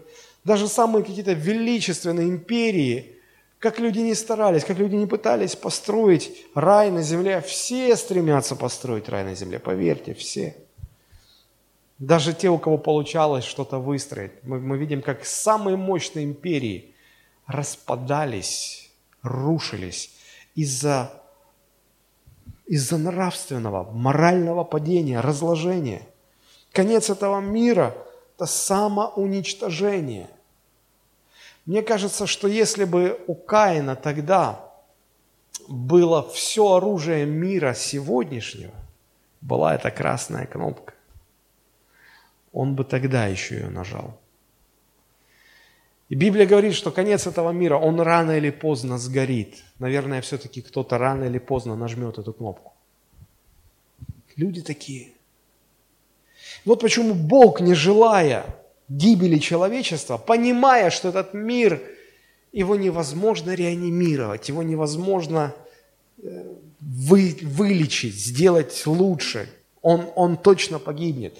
даже самые какие-то величественные империи, как люди не старались, как люди не пытались построить рай на земле, все стремятся построить рай на земле, поверьте, все. Даже те, у кого получалось что-то выстроить, мы, мы видим, как самые мощные империи распадались, рушились из-за из-за нравственного, морального падения, разложения. Конец этого мира – это самоуничтожение. Мне кажется, что если бы у Каина тогда было все оружие мира сегодняшнего, была эта красная кнопка он бы тогда еще ее нажал. И Библия говорит, что конец этого мира, он рано или поздно сгорит. Наверное, все-таки кто-то рано или поздно нажмет эту кнопку. Люди такие. Вот почему Бог, не желая гибели человечества, понимая, что этот мир, его невозможно реанимировать, его невозможно э, вы, вылечить, сделать лучше, он, он точно погибнет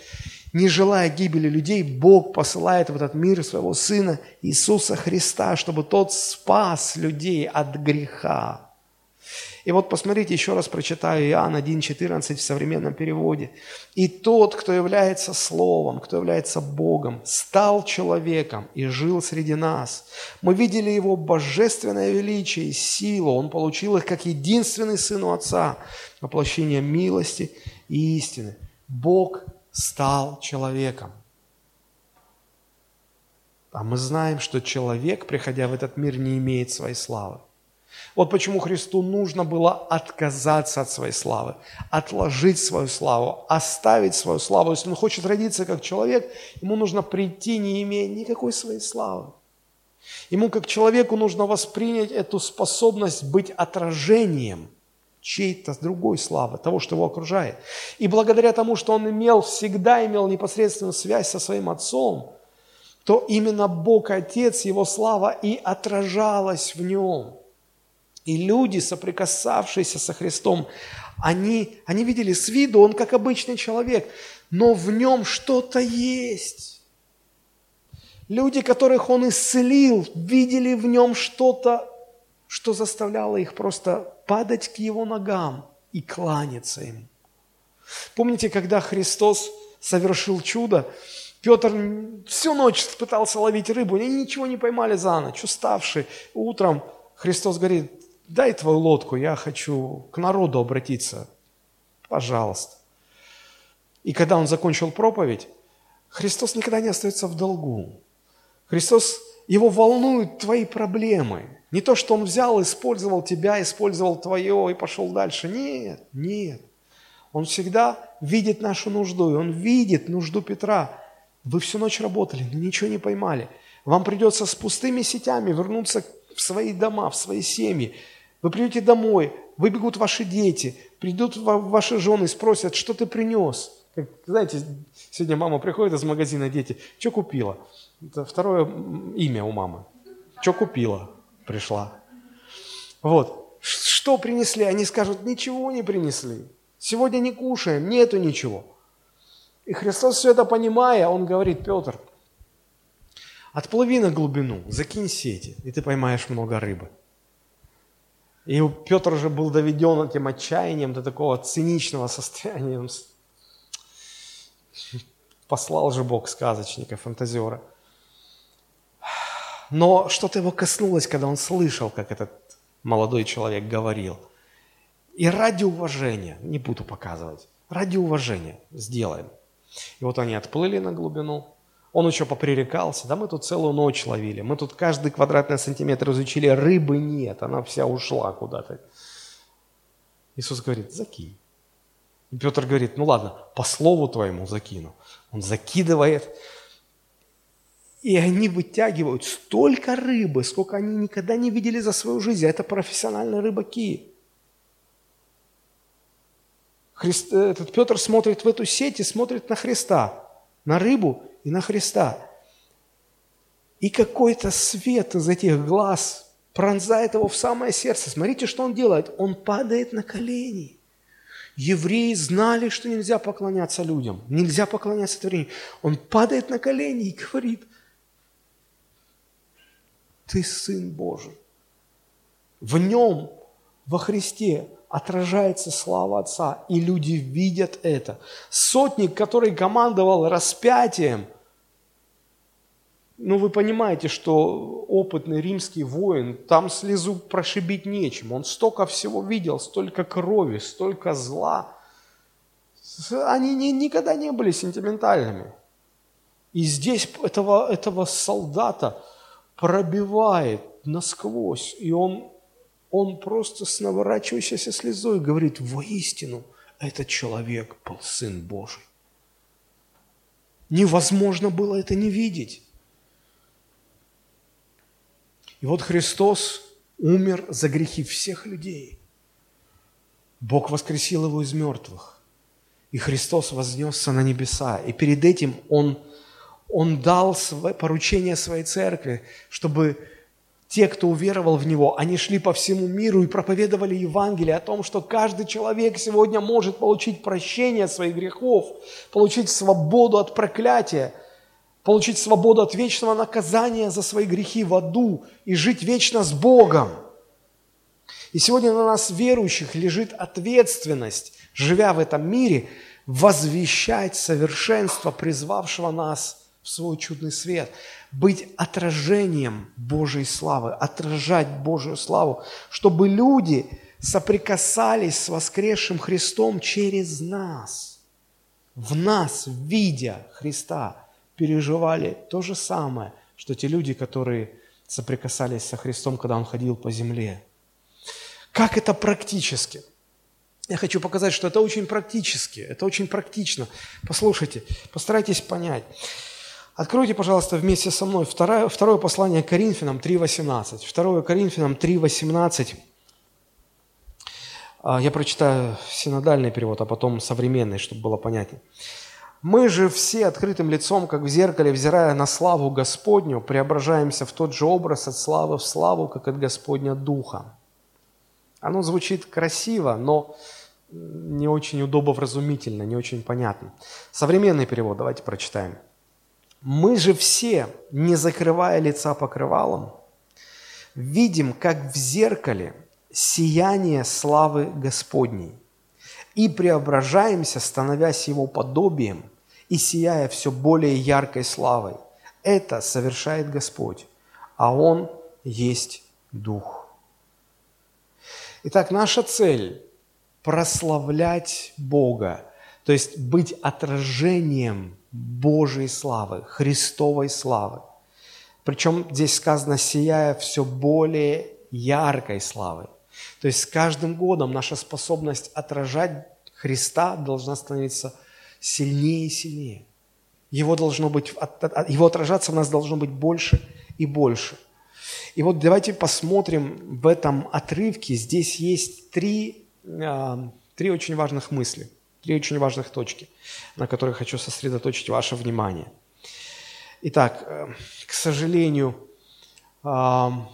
не желая гибели людей, Бог посылает в этот мир своего Сына Иисуса Христа, чтобы Тот спас людей от греха. И вот посмотрите, еще раз прочитаю Иоанн 1,14 в современном переводе. «И тот, кто является Словом, кто является Богом, стал человеком и жил среди нас. Мы видели Его божественное величие и силу. Он получил их как единственный Сын у Отца, воплощение милости и истины. Бог стал человеком. А мы знаем, что человек, приходя в этот мир, не имеет своей славы. Вот почему Христу нужно было отказаться от своей славы, отложить свою славу, оставить свою славу. Если он хочет родиться как человек, ему нужно прийти, не имея никакой своей славы. Ему как человеку нужно воспринять эту способность быть отражением – чьей-то другой славы, того, что его окружает. И благодаря тому, что он имел, всегда имел непосредственную связь со своим отцом, то именно Бог Отец, Его слава и отражалась в нем. И люди, соприкасавшиеся со Христом, они, они видели с виду, он как обычный человек, но в нем что-то есть. Люди, которых он исцелил, видели в нем что-то, что заставляло их просто падать к его ногам и кланяться ему. Помните, когда Христос совершил чудо, Петр всю ночь пытался ловить рыбу, они ничего не поймали за ночь, уставший. Утром Христос говорит, дай твою лодку, я хочу к народу обратиться, пожалуйста. И когда он закончил проповедь, Христос никогда не остается в долгу. Христос, его волнуют твои проблемы. Не то, что он взял, использовал тебя, использовал твое и пошел дальше. Нет, нет. Он всегда видит нашу нужду, и он видит нужду Петра. Вы всю ночь работали, но ничего не поймали. Вам придется с пустыми сетями вернуться в свои дома, в свои семьи. Вы придете домой, выбегут ваши дети, придут ваши жены спросят, что ты принес. Как, знаете, сегодня мама приходит из магазина, дети, что купила? Это второе имя у мамы. Что купила? Пришла. Вот. Что принесли? Они скажут, ничего не принесли. Сегодня не кушаем, нету ничего. И Христос все это понимая, Он говорит, Петр, отплыви на глубину, закинь сети, и ты поймаешь много рыбы. И Петр уже был доведен этим отчаянием до такого циничного состояния. Послал же Бог сказочника, фантазера. Но что-то его коснулось, когда он слышал, как этот молодой человек говорил. И ради уважения, не буду показывать, ради уважения сделаем. И вот они отплыли на глубину. Он еще попререкался, да мы тут целую ночь ловили, мы тут каждый квадратный сантиметр изучили, рыбы нет, она вся ушла куда-то. Иисус говорит, закинь. И Петр говорит, ну ладно, по слову твоему закину. Он закидывает, и они вытягивают столько рыбы, сколько они никогда не видели за свою жизнь. Это профессиональные рыбаки. Христ, э, этот Петр смотрит в эту сеть и смотрит на Христа, на рыбу и на Христа. И какой-то свет из этих глаз пронзает его в самое сердце. Смотрите, что он делает. Он падает на колени. Евреи знали, что нельзя поклоняться людям, нельзя поклоняться творению. Он падает на колени и говорит, ты Сын Божий. В нем, во Христе, отражается слава Отца, и люди видят это. Сотник, который командовал распятием, ну вы понимаете, что опытный римский воин, там слезу прошибить нечем. Он столько всего видел, столько крови, столько зла. Они не, никогда не были сентиментальными. И здесь этого, этого солдата – пробивает насквозь, и он, он просто с наворачивающейся слезой говорит, воистину, этот человек был Сын Божий. Невозможно было это не видеть. И вот Христос умер за грехи всех людей. Бог воскресил его из мертвых. И Христос вознесся на небеса. И перед этим Он – он дал поручение своей церкви, чтобы те, кто уверовал в Него, они шли по всему миру и проповедовали Евангелие о том, что каждый человек сегодня может получить прощение своих грехов, получить свободу от проклятия, получить свободу от вечного наказания за свои грехи в аду и жить вечно с Богом. И сегодня на нас, верующих, лежит ответственность, живя в этом мире, возвещать совершенство призвавшего нас – в свой чудный свет, быть отражением Божьей славы, отражать Божью славу, чтобы люди соприкасались с воскресшим Христом через нас, в нас, видя Христа, переживали то же самое, что те люди, которые соприкасались со Христом, когда Он ходил по земле. Как это практически? Я хочу показать, что это очень практически, это очень практично. Послушайте, постарайтесь понять. Откройте, пожалуйста, вместе со мной второе, второе послание Коринфянам 3.18. Второе Коринфянам 3.18. А, я прочитаю синодальный перевод, а потом современный, чтобы было понятнее. «Мы же все открытым лицом, как в зеркале, взирая на славу Господню, преображаемся в тот же образ от славы в славу, как от Господня Духа». Оно звучит красиво, но не очень удобовразумительно, не очень понятно. Современный перевод давайте прочитаем – мы же все, не закрывая лица покрывалом, видим, как в зеркале, сияние славы Господней, и преображаемся, становясь Его подобием, и сияя все более яркой славой. Это совершает Господь, а Он есть Дух. Итак, наша цель – прославлять Бога, то есть быть отражением Божьей славы, Христовой славы. Причем здесь сказано, сияя все более яркой славой. То есть с каждым годом наша способность отражать Христа должна становиться сильнее и сильнее. Его, должно быть, его отражаться в нас должно быть больше и больше. И вот давайте посмотрим в этом отрывке. Здесь есть три, а, три очень важных мысли, три очень важных точки, на которые хочу сосредоточить ваше внимание. Итак, э, к сожалению, к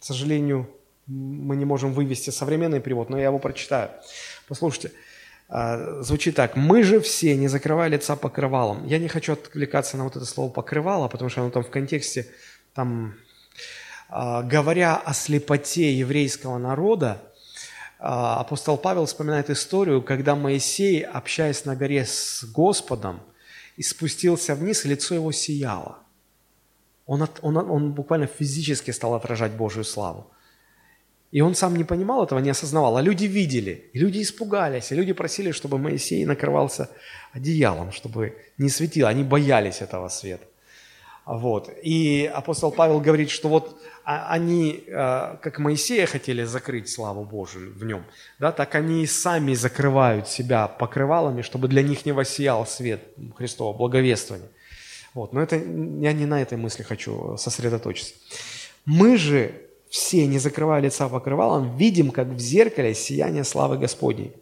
сожалению, мы не можем вывести современный перевод, но я его прочитаю. Послушайте, а, звучит так. «Мы же все не закрывая лица покрывалом». Я не хочу отвлекаться на вот это слово «покрывало», потому что оно там в контексте, там, а, говоря о слепоте еврейского народа, апостол Павел вспоминает историю, когда Моисей, общаясь на горе с Господом, и спустился вниз, и лицо его сияло. Он, от, он, он буквально физически стал отражать Божью славу. И он сам не понимал этого, не осознавал. А люди видели, и люди испугались, и люди просили, чтобы Моисей накрывался одеялом, чтобы не светило. Они боялись этого света. Вот. И апостол Павел говорит, что вот а, они, а, как Моисея хотели закрыть славу Божию в нем, да, так они и сами закрывают себя покрывалами, чтобы для них не воссиял свет Христова, благовествования. Вот. Но это, я не на этой мысли хочу сосредоточиться. Мы же все, не закрывая лица покрывалом, видим, как в зеркале, сияние славы Господней.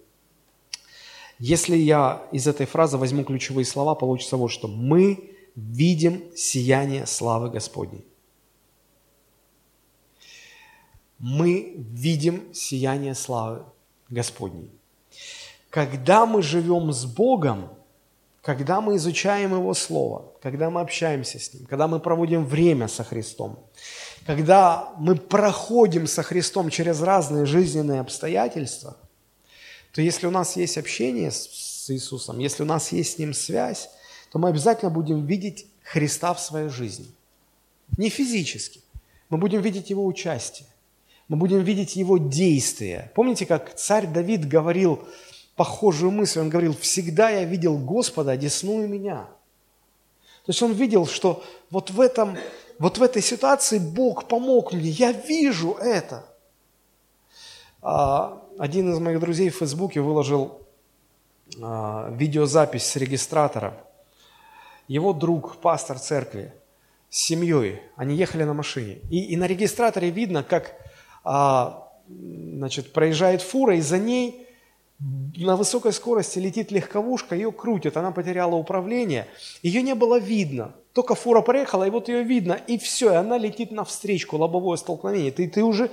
Если я из этой фразы возьму ключевые слова, получится вот что. Мы видим сияние славы Господней. Мы видим сияние славы Господней. Когда мы живем с Богом, когда мы изучаем Его Слово, когда мы общаемся с Ним, когда мы проводим время со Христом, когда мы проходим со Христом через разные жизненные обстоятельства, то если у нас есть общение с Иисусом, если у нас есть с Ним связь, то мы обязательно будем видеть Христа в своей жизни. Не физически. Мы будем видеть Его участие. Мы будем видеть Его действия. Помните, как царь Давид говорил похожую мысль? Он говорил, «Всегда я видел Господа, одесную меня». То есть он видел, что вот в этом вот в этой ситуации Бог помог мне, я вижу это. А, один из моих друзей в Фейсбуке выложил а, видеозапись с регистратора. Его друг, пастор церкви, с семьей, они ехали на машине. И, и на регистраторе видно, как а, значит, проезжает фура, и за ней на высокой скорости летит легковушка, ее крутит, она потеряла управление, ее не было видно. Только фура проехала, и вот ее видно, и все, и она летит навстречу, лобовое столкновение. Ты, ты уже,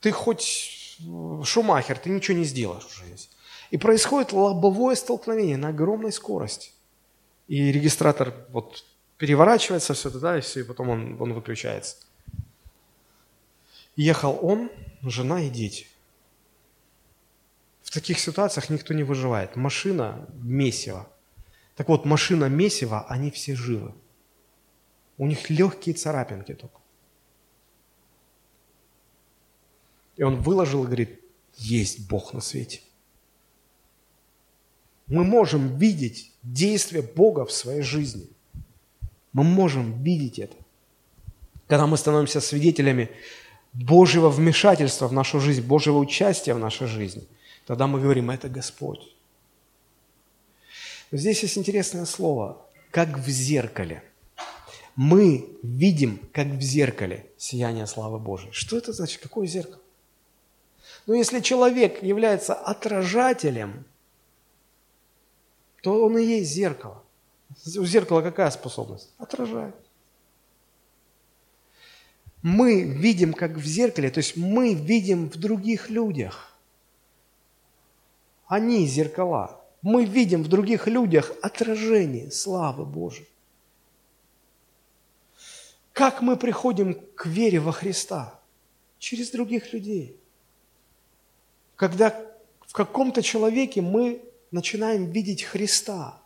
ты хоть Шумахер, ты ничего не сделаешь уже здесь. И происходит лобовое столкновение на огромной скорости. И регистратор вот переворачивается все туда, и все, и потом он, он выключается. Ехал он, жена и дети. В таких ситуациях никто не выживает. Машина месиво. Так вот, машина месиво, они все живы. У них легкие царапинки только. И он выложил и говорит, есть Бог на свете. Мы можем видеть действие Бога в своей жизни. Мы можем видеть это. Когда мы становимся свидетелями Божьего вмешательства в нашу жизнь, Божьего участия в нашей жизни, тогда мы говорим, это Господь. здесь есть интересное слово, как в зеркале – мы видим, как в зеркале, сияние славы Божией. Что это значит? Какое зеркало? Ну, если человек является отражателем, то он и есть зеркало. У зеркала какая способность? Отражает. Мы видим, как в зеркале, то есть мы видим в других людях. Они зеркала. Мы видим в других людях отражение славы Божией. Как мы приходим к вере во Христа? Через других людей. Когда в каком-то человеке мы начинаем видеть Христа.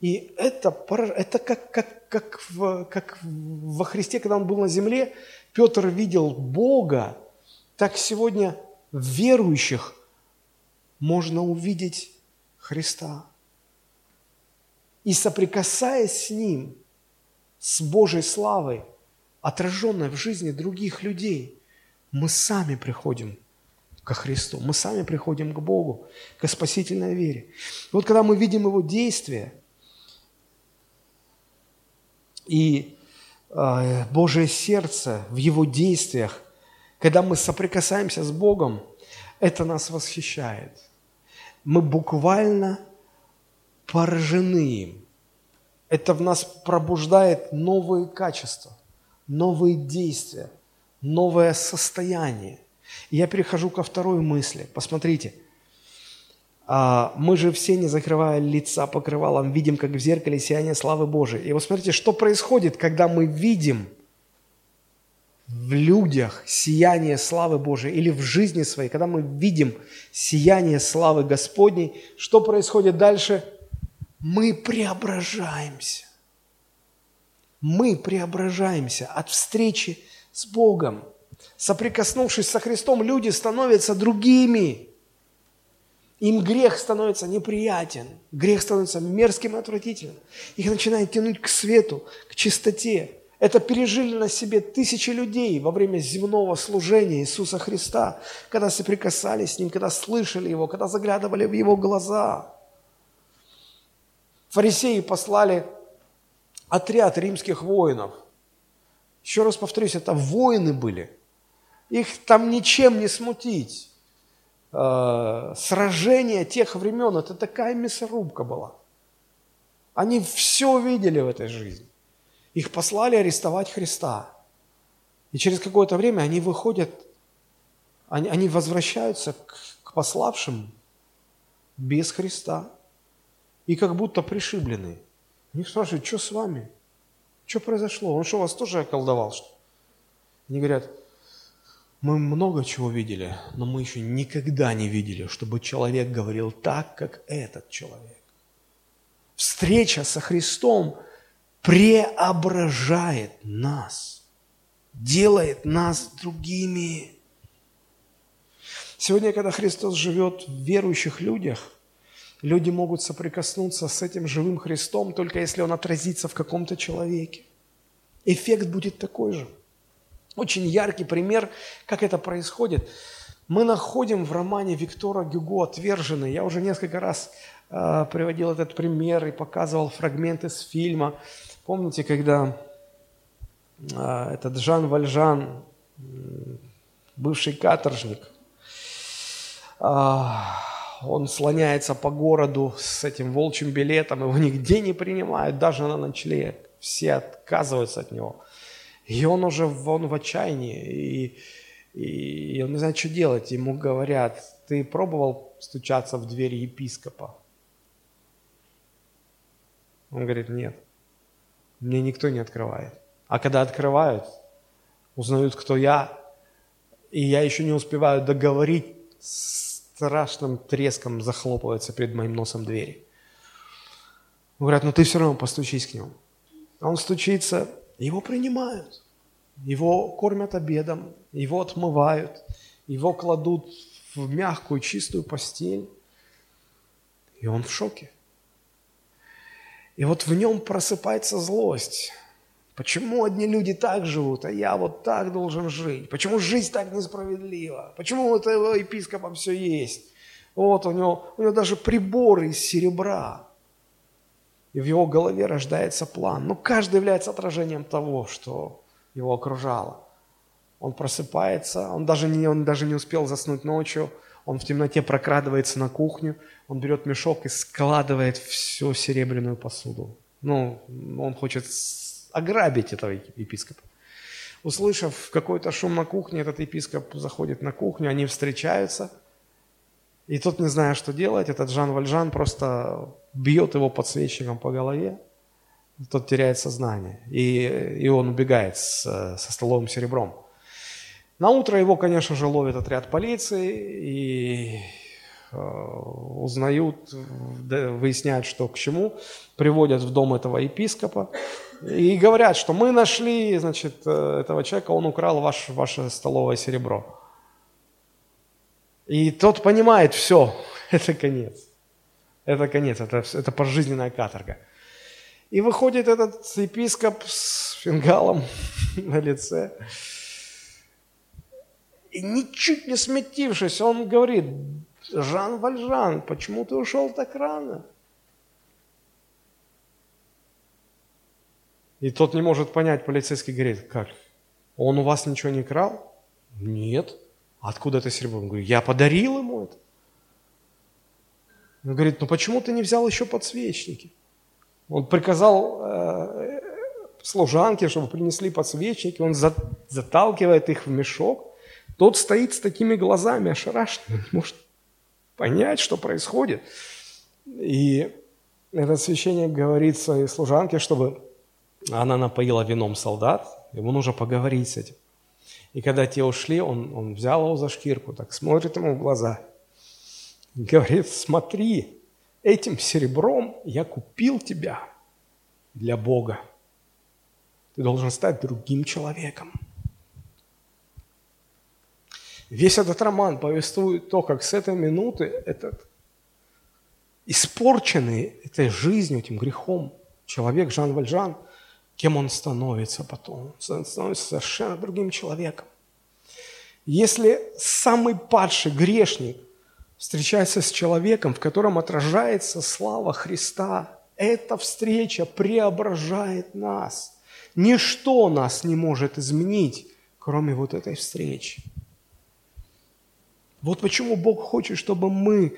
И это, это как, как, как, в, как во Христе, когда Он был на земле, Петр видел Бога, так сегодня в верующих можно увидеть Христа. И соприкасаясь с Ним – с Божьей славой, отраженной в жизни других людей, мы сами приходим ко Христу, мы сами приходим к Богу, к спасительной вере. И вот когда мы видим Его действия, и э, Божие сердце в Его действиях, когда мы соприкасаемся с Богом, это нас восхищает. Мы буквально поражены им. Это в нас пробуждает новые качества, новые действия, новое состояние. И я перехожу ко второй мысли. Посмотрите – а, мы же все, не закрывая лица покрывалом, видим, как в зеркале сияние славы Божией. И вот смотрите, что происходит, когда мы видим в людях сияние славы Божией или в жизни своей, когда мы видим сияние славы Господней, что происходит дальше? Мы преображаемся. Мы преображаемся от встречи с Богом. Соприкоснувшись со Христом, люди становятся другими. Им грех становится неприятен, грех становится мерзким и отвратительным. Их начинает тянуть к свету, к чистоте. Это пережили на себе тысячи людей во время земного служения Иисуса Христа, когда соприкасались с Ним, когда слышали Его, когда заглядывали в Его глаза. Фарисеи послали отряд римских воинов. Еще раз повторюсь, это воины были. Их там ничем не смутить э, сражения тех времен. Это такая мясорубка была. Они все видели в этой жизни. Их послали арестовать Христа. И через какое-то время они выходят, они, они возвращаются к, к пославшим без Христа и как будто пришибленные. Они спрашивают, что с вами? Что произошло? Он что, вас тоже околдовал? Что? Они говорят, мы много чего видели, но мы еще никогда не видели, чтобы человек говорил так, как этот человек. Встреча со Христом преображает нас, делает нас другими. Сегодня, когда Христос живет в верующих людях, люди могут соприкоснуться с этим живым Христом, только если он отразится в каком-то человеке. Эффект будет такой же – очень яркий пример, как это происходит, мы находим в романе Виктора Гюго «Отверженный». Я уже несколько раз э, приводил этот пример и показывал фрагменты с фильма. Помните, когда э, этот Жан Вальжан, бывший каторжник, э, он слоняется по городу с этим волчьим билетом, его нигде не принимают, даже на ночлег. Все отказываются от него – и он уже он в отчаянии, и, и он не знает, что делать. Ему говорят, ты пробовал стучаться в дверь епископа? Он говорит, нет, мне никто не открывает. А когда открывают, узнают, кто я, и я еще не успеваю договорить, страшным треском захлопывается перед моим носом двери. Говорят, ну ты все равно постучись к нему. Он стучится, его принимают, его кормят обедом, его отмывают, его кладут в мягкую, чистую постель. И он в шоке. И вот в нем просыпается злость. Почему одни люди так живут, а я вот так должен жить? Почему жизнь так несправедлива? Почему у этого епископа все есть? Вот у него, у него даже приборы из серебра и в его голове рождается план. Но каждый является отражением того, что его окружало. Он просыпается, он даже, не, он даже не успел заснуть ночью, он в темноте прокрадывается на кухню, он берет мешок и складывает всю серебряную посуду. Ну, он хочет ограбить этого епископа. Услышав какой-то шум на кухне, этот епископ заходит на кухню, они встречаются. И тот, не зная, что делать, этот Жан Вальжан просто бьет его подсвечником по голове, тот теряет сознание, и, и он убегает с, со столовым серебром. На утро его, конечно же, ловит отряд полиции и э, узнают, выясняют, что к чему, приводят в дом этого епископа и говорят, что мы нашли, значит, э, этого человека, он украл ваш, ваше столовое серебро. И тот понимает, все, это конец это конец, это, это пожизненная каторга. И выходит этот епископ с фингалом на лице. И ничуть не сметившись, он говорит, Жан Вальжан, почему ты ушел так рано? И тот не может понять, полицейский говорит, как? Он у вас ничего не крал? Нет. Откуда это серебро? Он говорит, я подарил ему это. Он говорит, ну почему ты не взял еще подсвечники? Он приказал э, служанке, чтобы принесли подсвечники, он за, заталкивает их в мешок. Тот стоит с такими глазами, ошарашенный, может понять, что происходит. И этот священник говорит своей служанке, чтобы она напоила вином солдат, ему нужно поговорить с этим. И когда те ушли, он, он взял его за шкирку, так смотрит ему в глаза, говорит, смотри, этим серебром я купил тебя для Бога. Ты должен стать другим человеком. Весь этот роман повествует то, как с этой минуты этот испорченный этой жизнью, этим грехом человек Жан Вальжан – кем он становится потом. Он становится совершенно другим человеком. Если самый падший грешник встречается с человеком, в котором отражается слава Христа, эта встреча преображает нас. Ничто нас не может изменить, кроме вот этой встречи. Вот почему Бог хочет, чтобы мы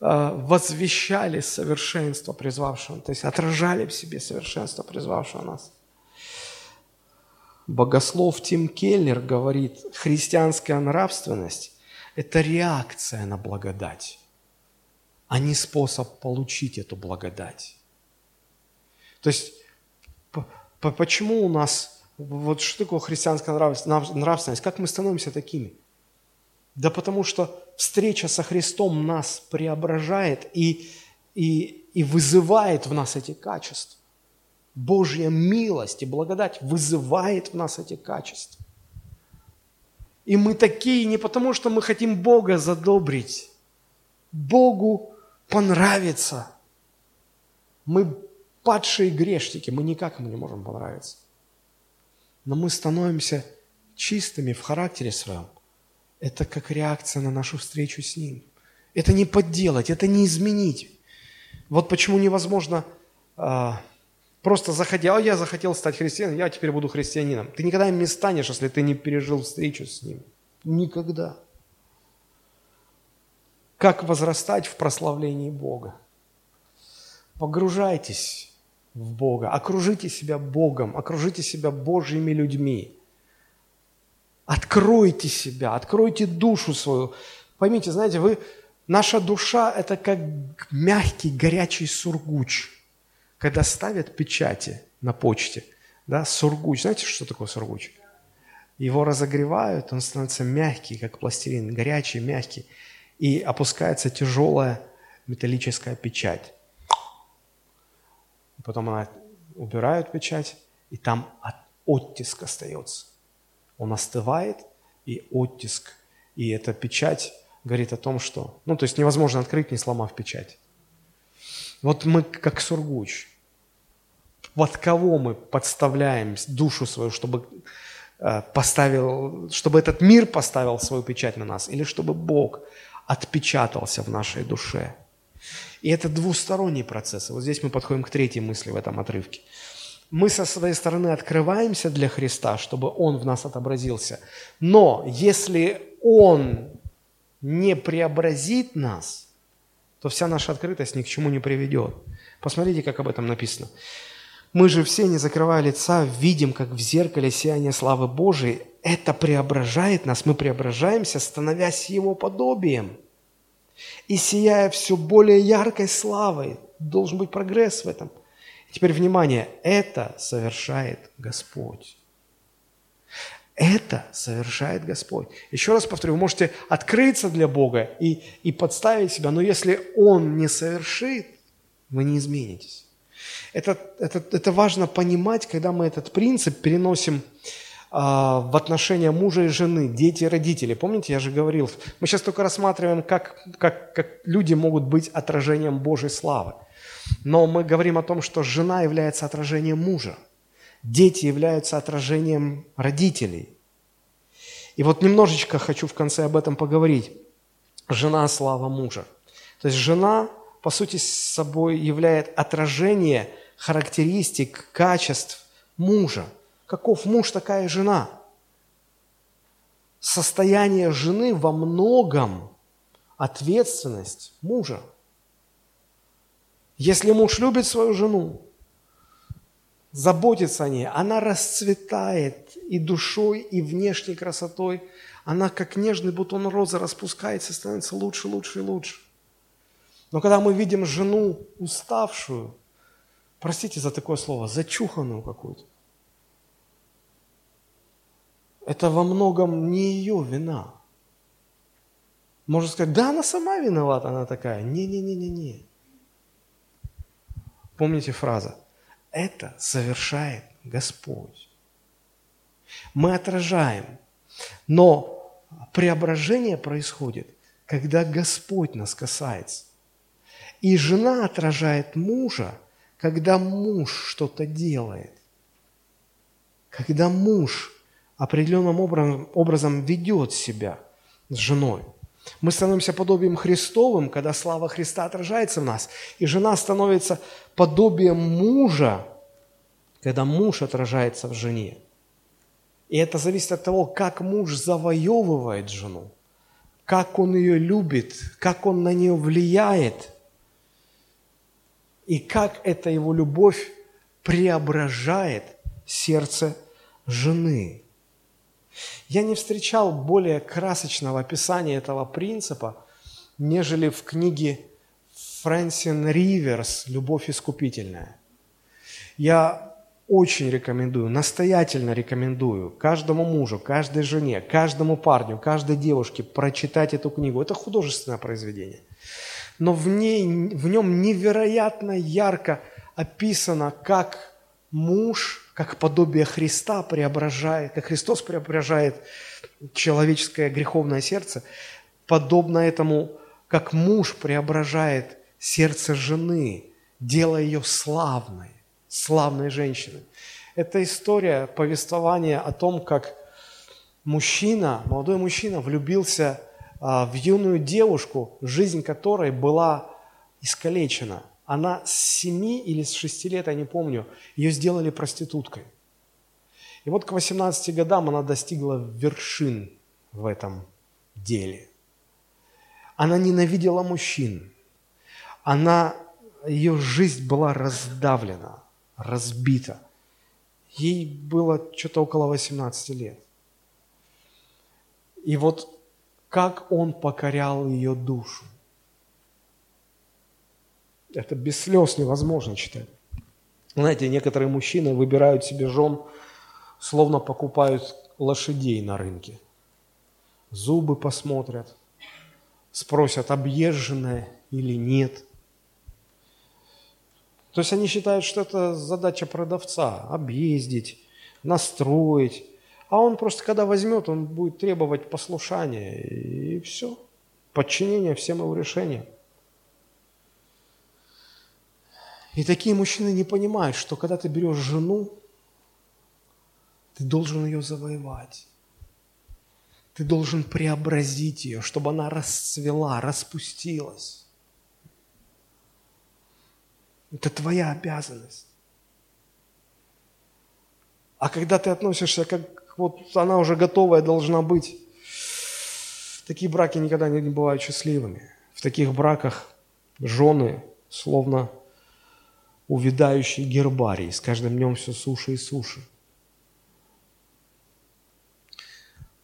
а, возвещали совершенство призвавшего, то есть отражали в себе совершенство призвавшего нас. Богослов Тим Келлер говорит, христианская нравственность – это реакция на благодать, а не способ получить эту благодать. То есть, почему у нас, вот что такое христианская нравственность, как мы становимся такими? Да потому что встреча со Христом нас преображает и, и, и вызывает в нас эти качества. Божья милость и благодать вызывает в нас эти качества. И мы такие не потому, что мы хотим Бога задобрить. Богу понравится. Мы падшие грешники, мы никак ему не можем понравиться. Но мы становимся чистыми в характере своем это как реакция на нашу встречу с Ним. Это не подделать, это не изменить. Вот почему невозможно а, просто заходя, я захотел стать христианином, я теперь буду христианином. Ты никогда им не станешь, если ты не пережил встречу с Ним. Никогда. Как возрастать в прославлении Бога? Погружайтесь в Бога, окружите себя Богом, окружите себя Божьими людьми. Откройте себя, откройте душу свою. Поймите, знаете, вы, наша душа – это как мягкий, горячий сургуч. Когда ставят печати на почте, да, сургуч, знаете, что такое сургуч? Его разогревают, он становится мягкий, как пластилин, горячий, мягкий. И опускается тяжелая металлическая печать. Потом она убирают печать, и там оттиск остается он остывает, и оттиск, и эта печать говорит о том, что... Ну, то есть невозможно открыть, не сломав печать. Вот мы как сургуч. Под кого мы подставляем душу свою, чтобы э, поставил, чтобы этот мир поставил свою печать на нас, или чтобы Бог отпечатался в нашей душе. И это двусторонний процесс. Вот здесь мы подходим к третьей мысли в этом отрывке мы со своей стороны открываемся для Христа, чтобы Он в нас отобразился. Но если Он не преобразит нас, то вся наша открытость ни к чему не приведет. Посмотрите, как об этом написано. Мы же все, не закрывая лица, видим, как в зеркале сияние славы Божией. Это преображает нас, мы преображаемся, становясь Его подобием. И сияя все более яркой славой. Должен быть прогресс в этом – Теперь внимание, это совершает Господь. Это совершает Господь. Еще раз повторю, вы можете открыться для Бога и, и подставить себя, но если Он не совершит, вы не изменитесь. Это, это, это важно понимать, когда мы этот принцип переносим а, в отношения мужа и жены, дети и родители. Помните, я же говорил, мы сейчас только рассматриваем, как, как, как люди могут быть отражением Божьей славы. Но мы говорим о том, что жена является отражением мужа, дети являются отражением родителей. И вот немножечко хочу в конце об этом поговорить. Жена – слава мужа. То есть жена, по сути, собой является отражение характеристик, качеств мужа. Каков муж, такая жена. Состояние жены во многом ответственность мужа. Если муж любит свою жену, заботится о ней, она расцветает и душой, и внешней красотой. Она, как нежный бутон розы, распускается, становится лучше, лучше и лучше. Но когда мы видим жену уставшую, простите за такое слово, зачуханную какую-то, это во многом не ее вина. Можно сказать, да, она сама виновата, она такая. Не-не-не-не-не. Помните фраза? Это совершает Господь. Мы отражаем, но преображение происходит, когда Господь нас касается. И жена отражает мужа, когда муж что-то делает. Когда муж определенным образом, ведет себя с женой. Мы становимся подобием Христовым, когда слава Христа отражается в нас. И жена становится подобием мужа, когда муж отражается в жене. И это зависит от того, как муж завоевывает жену, как он ее любит, как он на нее влияет, и как эта его любовь преображает сердце жены. Я не встречал более красочного описания этого принципа, нежели в книге Фрэнсин Риверс «Любовь искупительная». Я очень рекомендую, настоятельно рекомендую каждому мужу, каждой жене, каждому парню, каждой девушке прочитать эту книгу. Это художественное произведение. Но в, ней, в нем невероятно ярко описано, как муж – как подобие Христа преображает, как Христос преображает человеческое греховное сердце, подобно этому, как муж преображает сердце жены, делая ее славной, славной женщиной. Это история, повествование о том, как мужчина, молодой мужчина влюбился а, в юную девушку, жизнь которой была искалечена – она с 7 или с 6 лет, я не помню, ее сделали проституткой. И вот к 18 годам она достигла вершин в этом деле. Она ненавидела мужчин. Она, ее жизнь была раздавлена, разбита. Ей было что-то около 18 лет. И вот как он покорял ее душу. Это без слез невозможно читать. Знаете, некоторые мужчины выбирают себе жен, словно покупают лошадей на рынке. Зубы посмотрят, спросят, объезженная или нет. То есть они считают, что это задача продавца – объездить, настроить. А он просто, когда возьмет, он будет требовать послушания, и все. Подчинение всем его решениям. И такие мужчины не понимают, что когда ты берешь жену, ты должен ее завоевать. Ты должен преобразить ее, чтобы она расцвела, распустилась. Это твоя обязанность. А когда ты относишься, как вот она уже готовая должна быть, такие браки никогда не бывают счастливыми. В таких браках жены словно увядающий гербарий, с каждым днем все суше и суше.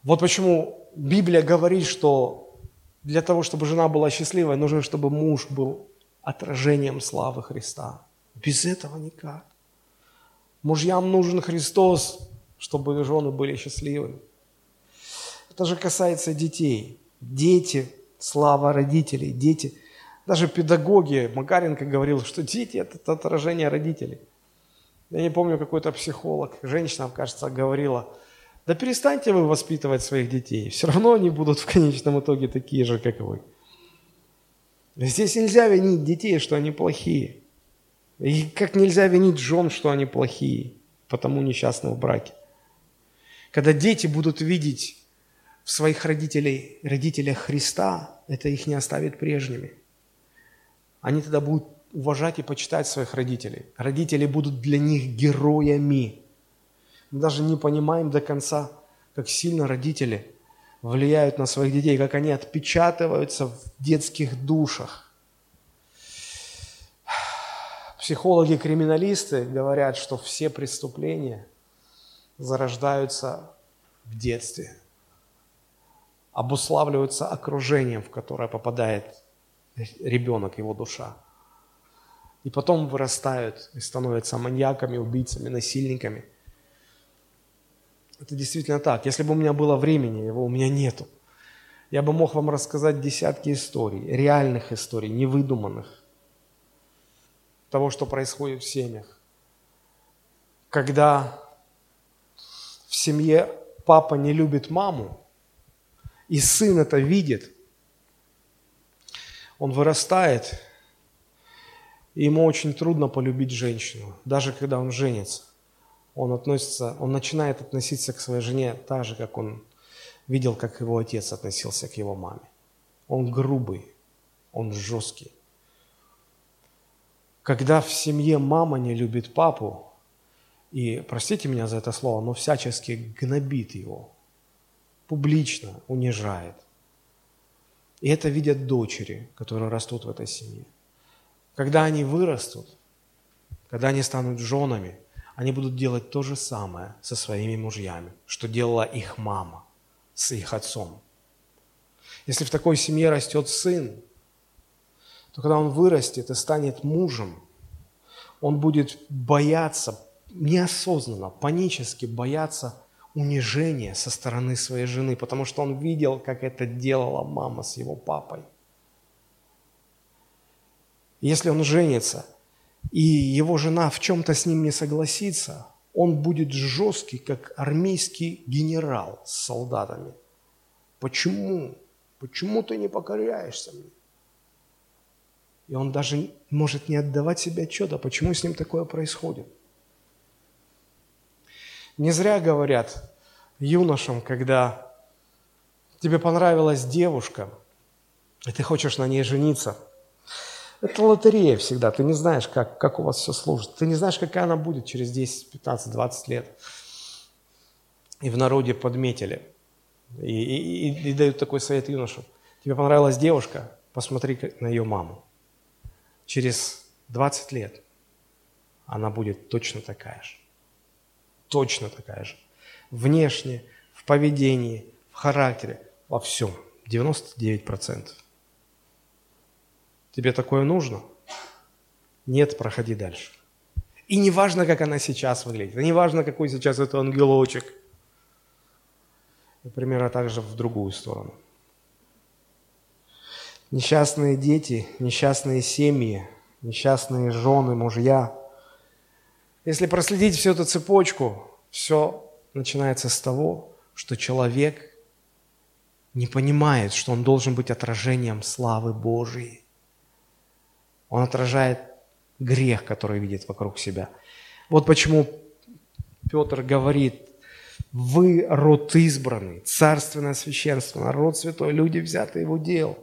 Вот почему Библия говорит, что для того, чтобы жена была счастливой, нужно, чтобы муж был отражением славы Христа. Без этого никак. Мужьям нужен Христос, чтобы жены были счастливыми. Это же касается детей. Дети, слава родителей, дети – даже педагоги, Макаренко говорил, что дети – это отражение родителей. Я не помню, какой-то психолог, женщина, кажется, говорила, да перестаньте вы воспитывать своих детей, все равно они будут в конечном итоге такие же, как вы. Здесь нельзя винить детей, что они плохие. И как нельзя винить жен, что они плохие, потому несчастны в браке. Когда дети будут видеть в своих родителей, родителях Христа, это их не оставит прежними – они тогда будут уважать и почитать своих родителей. Родители будут для них героями Мы даже не понимаем до конца, как сильно родители влияют на своих детей, как они отпечатываются в детских душах. Психологи-криминалисты говорят, что все преступления зарождаются в детстве, обуславливаются окружением, в которое попадает ребенок, его душа. И потом вырастают и становятся маньяками, убийцами, насильниками. Это действительно так. Если бы у меня было времени, его у меня нету. Я бы мог вам рассказать десятки историй, реальных историй, невыдуманных, того, что происходит в семьях. Когда в семье папа не любит маму, и сын это видит, он вырастает, и ему очень трудно полюбить женщину, даже когда он женится. Он относится, он начинает относиться к своей жене так же, как он видел, как его отец относился к его маме. Он грубый, он жесткий. Когда в семье мама не любит папу, и, простите меня за это слово, но всячески гнобит его, публично унижает. И это видят дочери, которые растут в этой семье. Когда они вырастут, когда они станут женами, они будут делать то же самое со своими мужьями, что делала их мама с их отцом. Если в такой семье растет сын, то когда он вырастет и станет мужем, он будет бояться, неосознанно, панически бояться унижения со стороны своей жены, потому что он видел, как это делала мама с его папой. Если он женится, и его жена в чем-то с ним не согласится, он будет жесткий, как армейский генерал с солдатами. Почему? Почему ты не покоряешься мне? И он даже может не отдавать себе отчета, почему с ним такое происходит. Не зря говорят юношам, когда тебе понравилась девушка, и ты хочешь на ней жениться – это лотерея всегда. Ты не знаешь, как, как у вас все служит. Ты не знаешь, какая она будет через 10, 15, 20 лет. И в народе подметили. И, и, и, дают такой совет юношам. Тебе понравилась девушка? Посмотри на ее маму. Через 20 лет она будет точно такая же. Точно такая же. Внешне, в поведении, в характере, во всем. 99%. Тебе такое нужно? Нет, проходи дальше. И не важно, как она сейчас выглядит, не важно, какой сейчас это ангелочек. И примерно так же в другую сторону. Несчастные дети, несчастные семьи, несчастные жены, мужья. Если проследить всю эту цепочку, все начинается с того, что человек не понимает, что он должен быть отражением славы Божией. Он отражает грех, который видит вокруг себя. Вот почему Петр говорит, вы род избранный, царственное священство, народ святой, люди взятые в удел.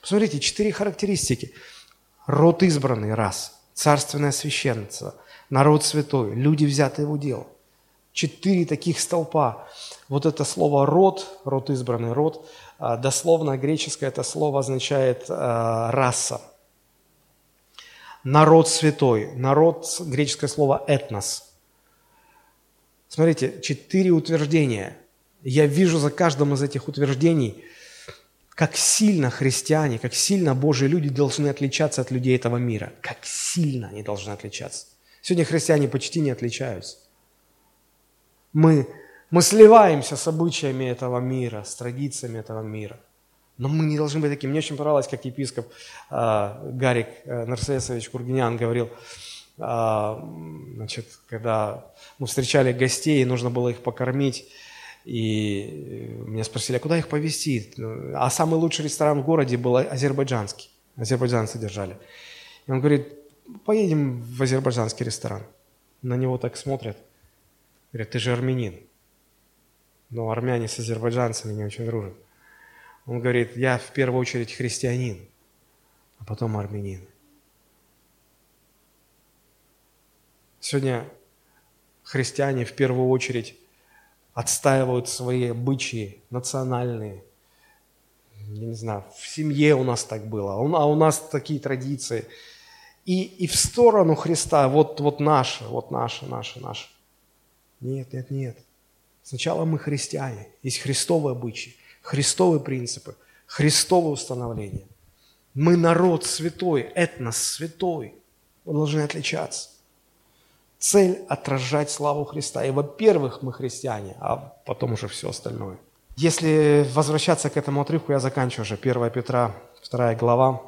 Посмотрите, четыре характеристики. Род избранный – раз, царственное священство, народ святой, люди взятые в удел. Четыре таких столпа. Вот это слово «род», род избранный, род, а, дословно греческое это слово означает а, «раса», народ святой. Народ, греческое слово «этнос». Смотрите, четыре утверждения. Я вижу за каждым из этих утверждений, как сильно христиане, как сильно Божьи люди должны отличаться от людей этого мира. Как сильно они должны отличаться. Сегодня христиане почти не отличаются. Мы, мы сливаемся с обычаями этого мира, с традициями этого мира – но мы не должны быть такими. Мне очень понравилось, как епископ э, Гарик э, Нарсесович Кургинян говорил, э, значит, когда мы встречали гостей, нужно было их покормить, и меня спросили, а куда их повезти? А самый лучший ресторан в городе был азербайджанский. Азербайджанцы держали. И он говорит, поедем в азербайджанский ресторан. На него так смотрят. Говорят, ты же армянин. Но армяне с азербайджанцами не очень дружат. Он говорит, я в первую очередь христианин, а потом армянин. Сегодня христиане в первую очередь отстаивают свои обычаи национальные. Я не знаю, в семье у нас так было, а у нас такие традиции. И, и в сторону Христа, вот, вот наше, вот наше, наше, наше. Нет, нет, нет. Сначала мы христиане, есть христовые обычаи, христовые принципы, христовое установление. Мы народ святой, этнос святой. Мы должны отличаться. Цель – отражать славу Христа. И, во-первых, мы христиане, а потом уже все остальное. Если возвращаться к этому отрывку, я заканчиваю уже. 1 Петра, 2 глава,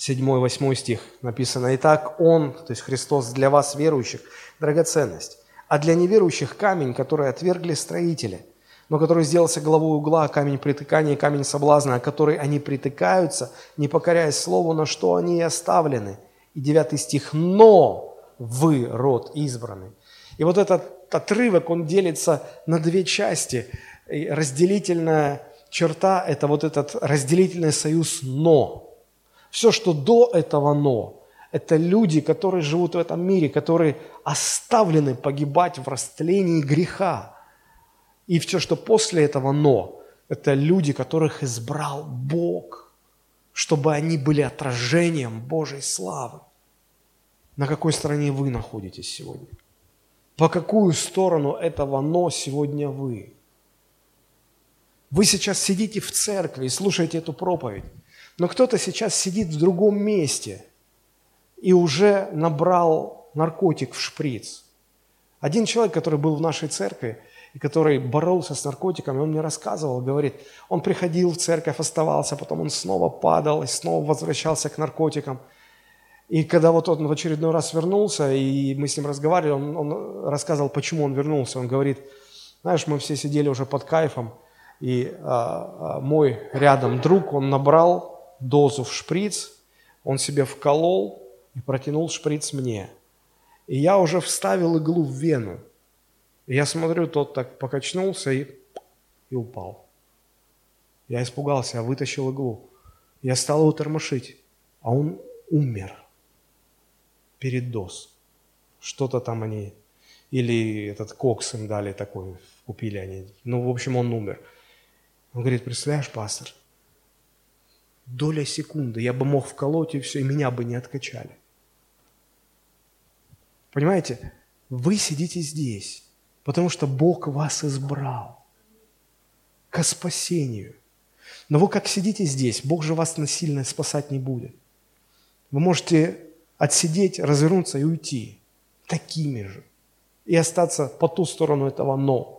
7-8 стих написано. «Итак, Он, то есть Христос, для вас, верующих, драгоценность, а для неверующих камень, который отвергли строители, но который сделался главой угла, камень притыкания, камень соблазна, о который они притыкаются, не покоряясь слову, на что они и оставлены». И девятый стих «Но вы род избранный». И вот этот отрывок, он делится на две части. И разделительная черта – это вот этот разделительный союз «но». Все, что до этого «но», это люди, которые живут в этом мире, которые оставлены погибать в растлении греха. И все, что после этого «но», это люди, которых избрал Бог, чтобы они были отражением Божьей славы. На какой стороне вы находитесь сегодня? По какую сторону этого «но» сегодня вы? Вы сейчас сидите в церкви и слушаете эту проповедь, но кто-то сейчас сидит в другом месте – и уже набрал наркотик в шприц. Один человек, который был в нашей церкви, и который боролся с наркотиками, он мне рассказывал, говорит, он приходил в церковь, оставался, потом он снова падал и снова возвращался к наркотикам. И когда вот он в очередной раз вернулся, и мы с ним разговаривали, он, он рассказывал, почему он вернулся. Он говорит, знаешь, мы все сидели уже под кайфом, и а, а, мой рядом друг, он набрал дозу в шприц, он себе вколол, и протянул шприц мне. И я уже вставил иглу в вену. И я смотрю, тот так покачнулся и, и упал. Я испугался, я вытащил иглу. Я стал его тормошить, а он умер перед доз. Что-то там они, или этот кокс им дали такой, купили они. Ну, в общем, он умер. Он говорит, представляешь, пастор, доля секунды, я бы мог вколоть и все, и меня бы не откачали. Понимаете, вы сидите здесь, потому что Бог вас избрал к спасению. Но вы как сидите здесь, Бог же вас насильно спасать не будет. Вы можете отсидеть, развернуться и уйти такими же. И остаться по ту сторону этого «но».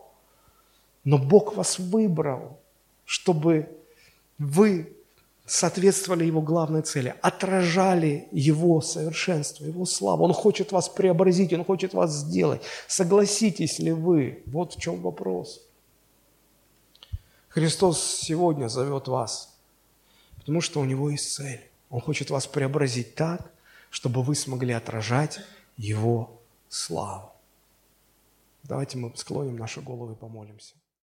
Но Бог вас выбрал, чтобы вы соответствовали Его главной цели, отражали Его совершенство, Его славу. Он хочет вас преобразить, Он хочет вас сделать. Согласитесь ли вы? Вот в чем вопрос. Христос сегодня зовет вас, потому что у Него есть цель. Он хочет вас преобразить так, чтобы вы смогли отражать Его славу. Давайте мы склоним наши головы и помолимся.